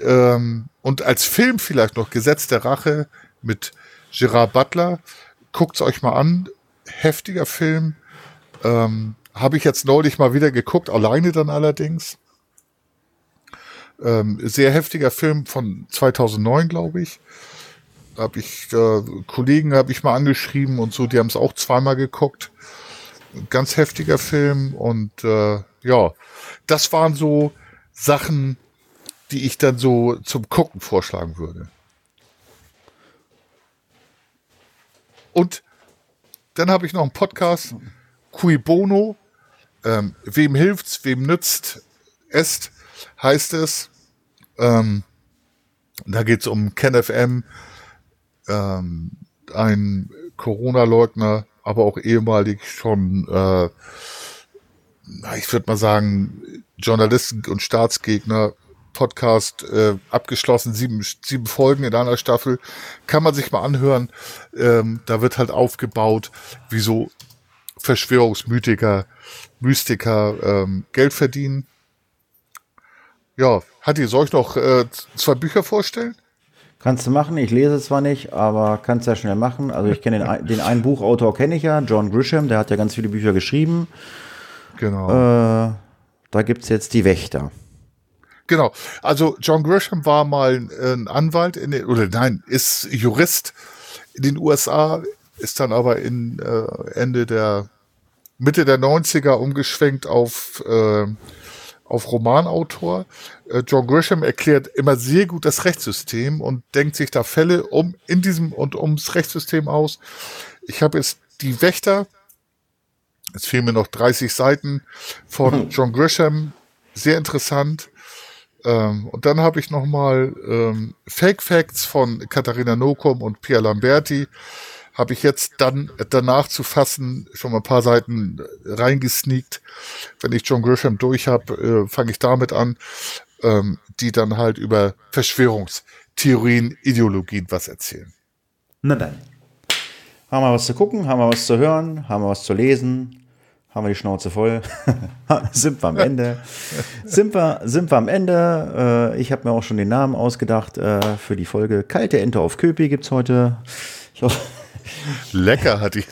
Ähm, und als Film vielleicht noch Gesetz der Rache mit Gerard Butler. Guckt's euch mal an. Heftiger Film. Ähm, Habe ich jetzt neulich mal wieder geguckt, alleine dann allerdings. Ähm, sehr heftiger Film von 2009, glaube ich. Habe ich äh, Kollegen habe ich mal angeschrieben und so, die haben es auch zweimal geguckt ganz heftiger Film und äh, ja, das waren so Sachen, die ich dann so zum Gucken vorschlagen würde. Und dann habe ich noch einen Podcast, Cui Bono, ähm, wem hilft's, wem nützt es, heißt es. Ähm, da geht's um KenFM, ähm, ein Corona-Leugner, aber auch ehemalig schon, äh, ich würde mal sagen, Journalisten und Staatsgegner Podcast äh, abgeschlossen, sieben, sieben Folgen in einer Staffel. Kann man sich mal anhören. Ähm, da wird halt aufgebaut, wie so Verschwörungsmythiker, Mystiker ähm, Geld verdienen. Ja, Hatti, soll ich noch äh, zwei Bücher vorstellen? Kannst du machen, ich lese zwar nicht, aber kannst ja schnell machen. Also ich kenne den, den einen Buchautor kenne ich ja, John Grisham, der hat ja ganz viele Bücher geschrieben. Genau. Äh, da gibt es jetzt die Wächter. Genau. Also John Grisham war mal ein Anwalt in den, oder nein, ist Jurist in den USA, ist dann aber in äh, Ende der Mitte der 90er umgeschwenkt auf, äh, auf Romanautor. Äh, John Grisham erklärt immer sehr gut das Rechtssystem und denkt sich da Fälle um in diesem und ums Rechtssystem aus. Ich habe jetzt die Wächter, es fehlen mir noch 30 Seiten von John Grisham, sehr interessant. Ähm, und dann habe ich nochmal ähm, Fake Facts von Katharina Nokom und Pia Lamberti. Habe ich jetzt dann danach zu fassen schon mal ein paar Seiten reingesneakt. Wenn ich John Grisham durch habe, äh, fange ich damit an, ähm, die dann halt über Verschwörungstheorien, Ideologien was erzählen. Na dann. Haben wir was zu gucken, haben wir was zu hören, haben wir was zu lesen, haben wir die Schnauze voll. sind wir am Ende. sind, wir, sind wir am Ende. Äh, ich habe mir auch schon den Namen ausgedacht äh, für die Folge. Kalte Ente auf Köpi gibt es heute. Ich hoffe, Lecker hat die.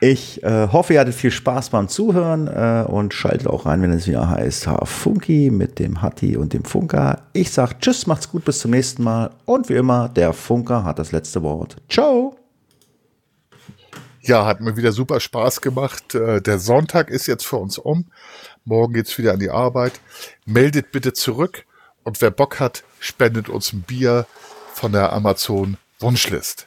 Ich äh, hoffe, ihr hattet viel Spaß beim Zuhören äh, und schaltet auch rein, wenn es wieder heißt Funky mit dem Hatti und dem Funker. Ich sage Tschüss, macht's gut, bis zum nächsten Mal. Und wie immer, der Funker hat das letzte Wort. Ciao! Ja, hat mir wieder super Spaß gemacht. Äh, der Sonntag ist jetzt für uns um. Morgen geht's wieder an die Arbeit. Meldet bitte zurück und wer Bock hat, spendet uns ein Bier von der Amazon Wunschlist.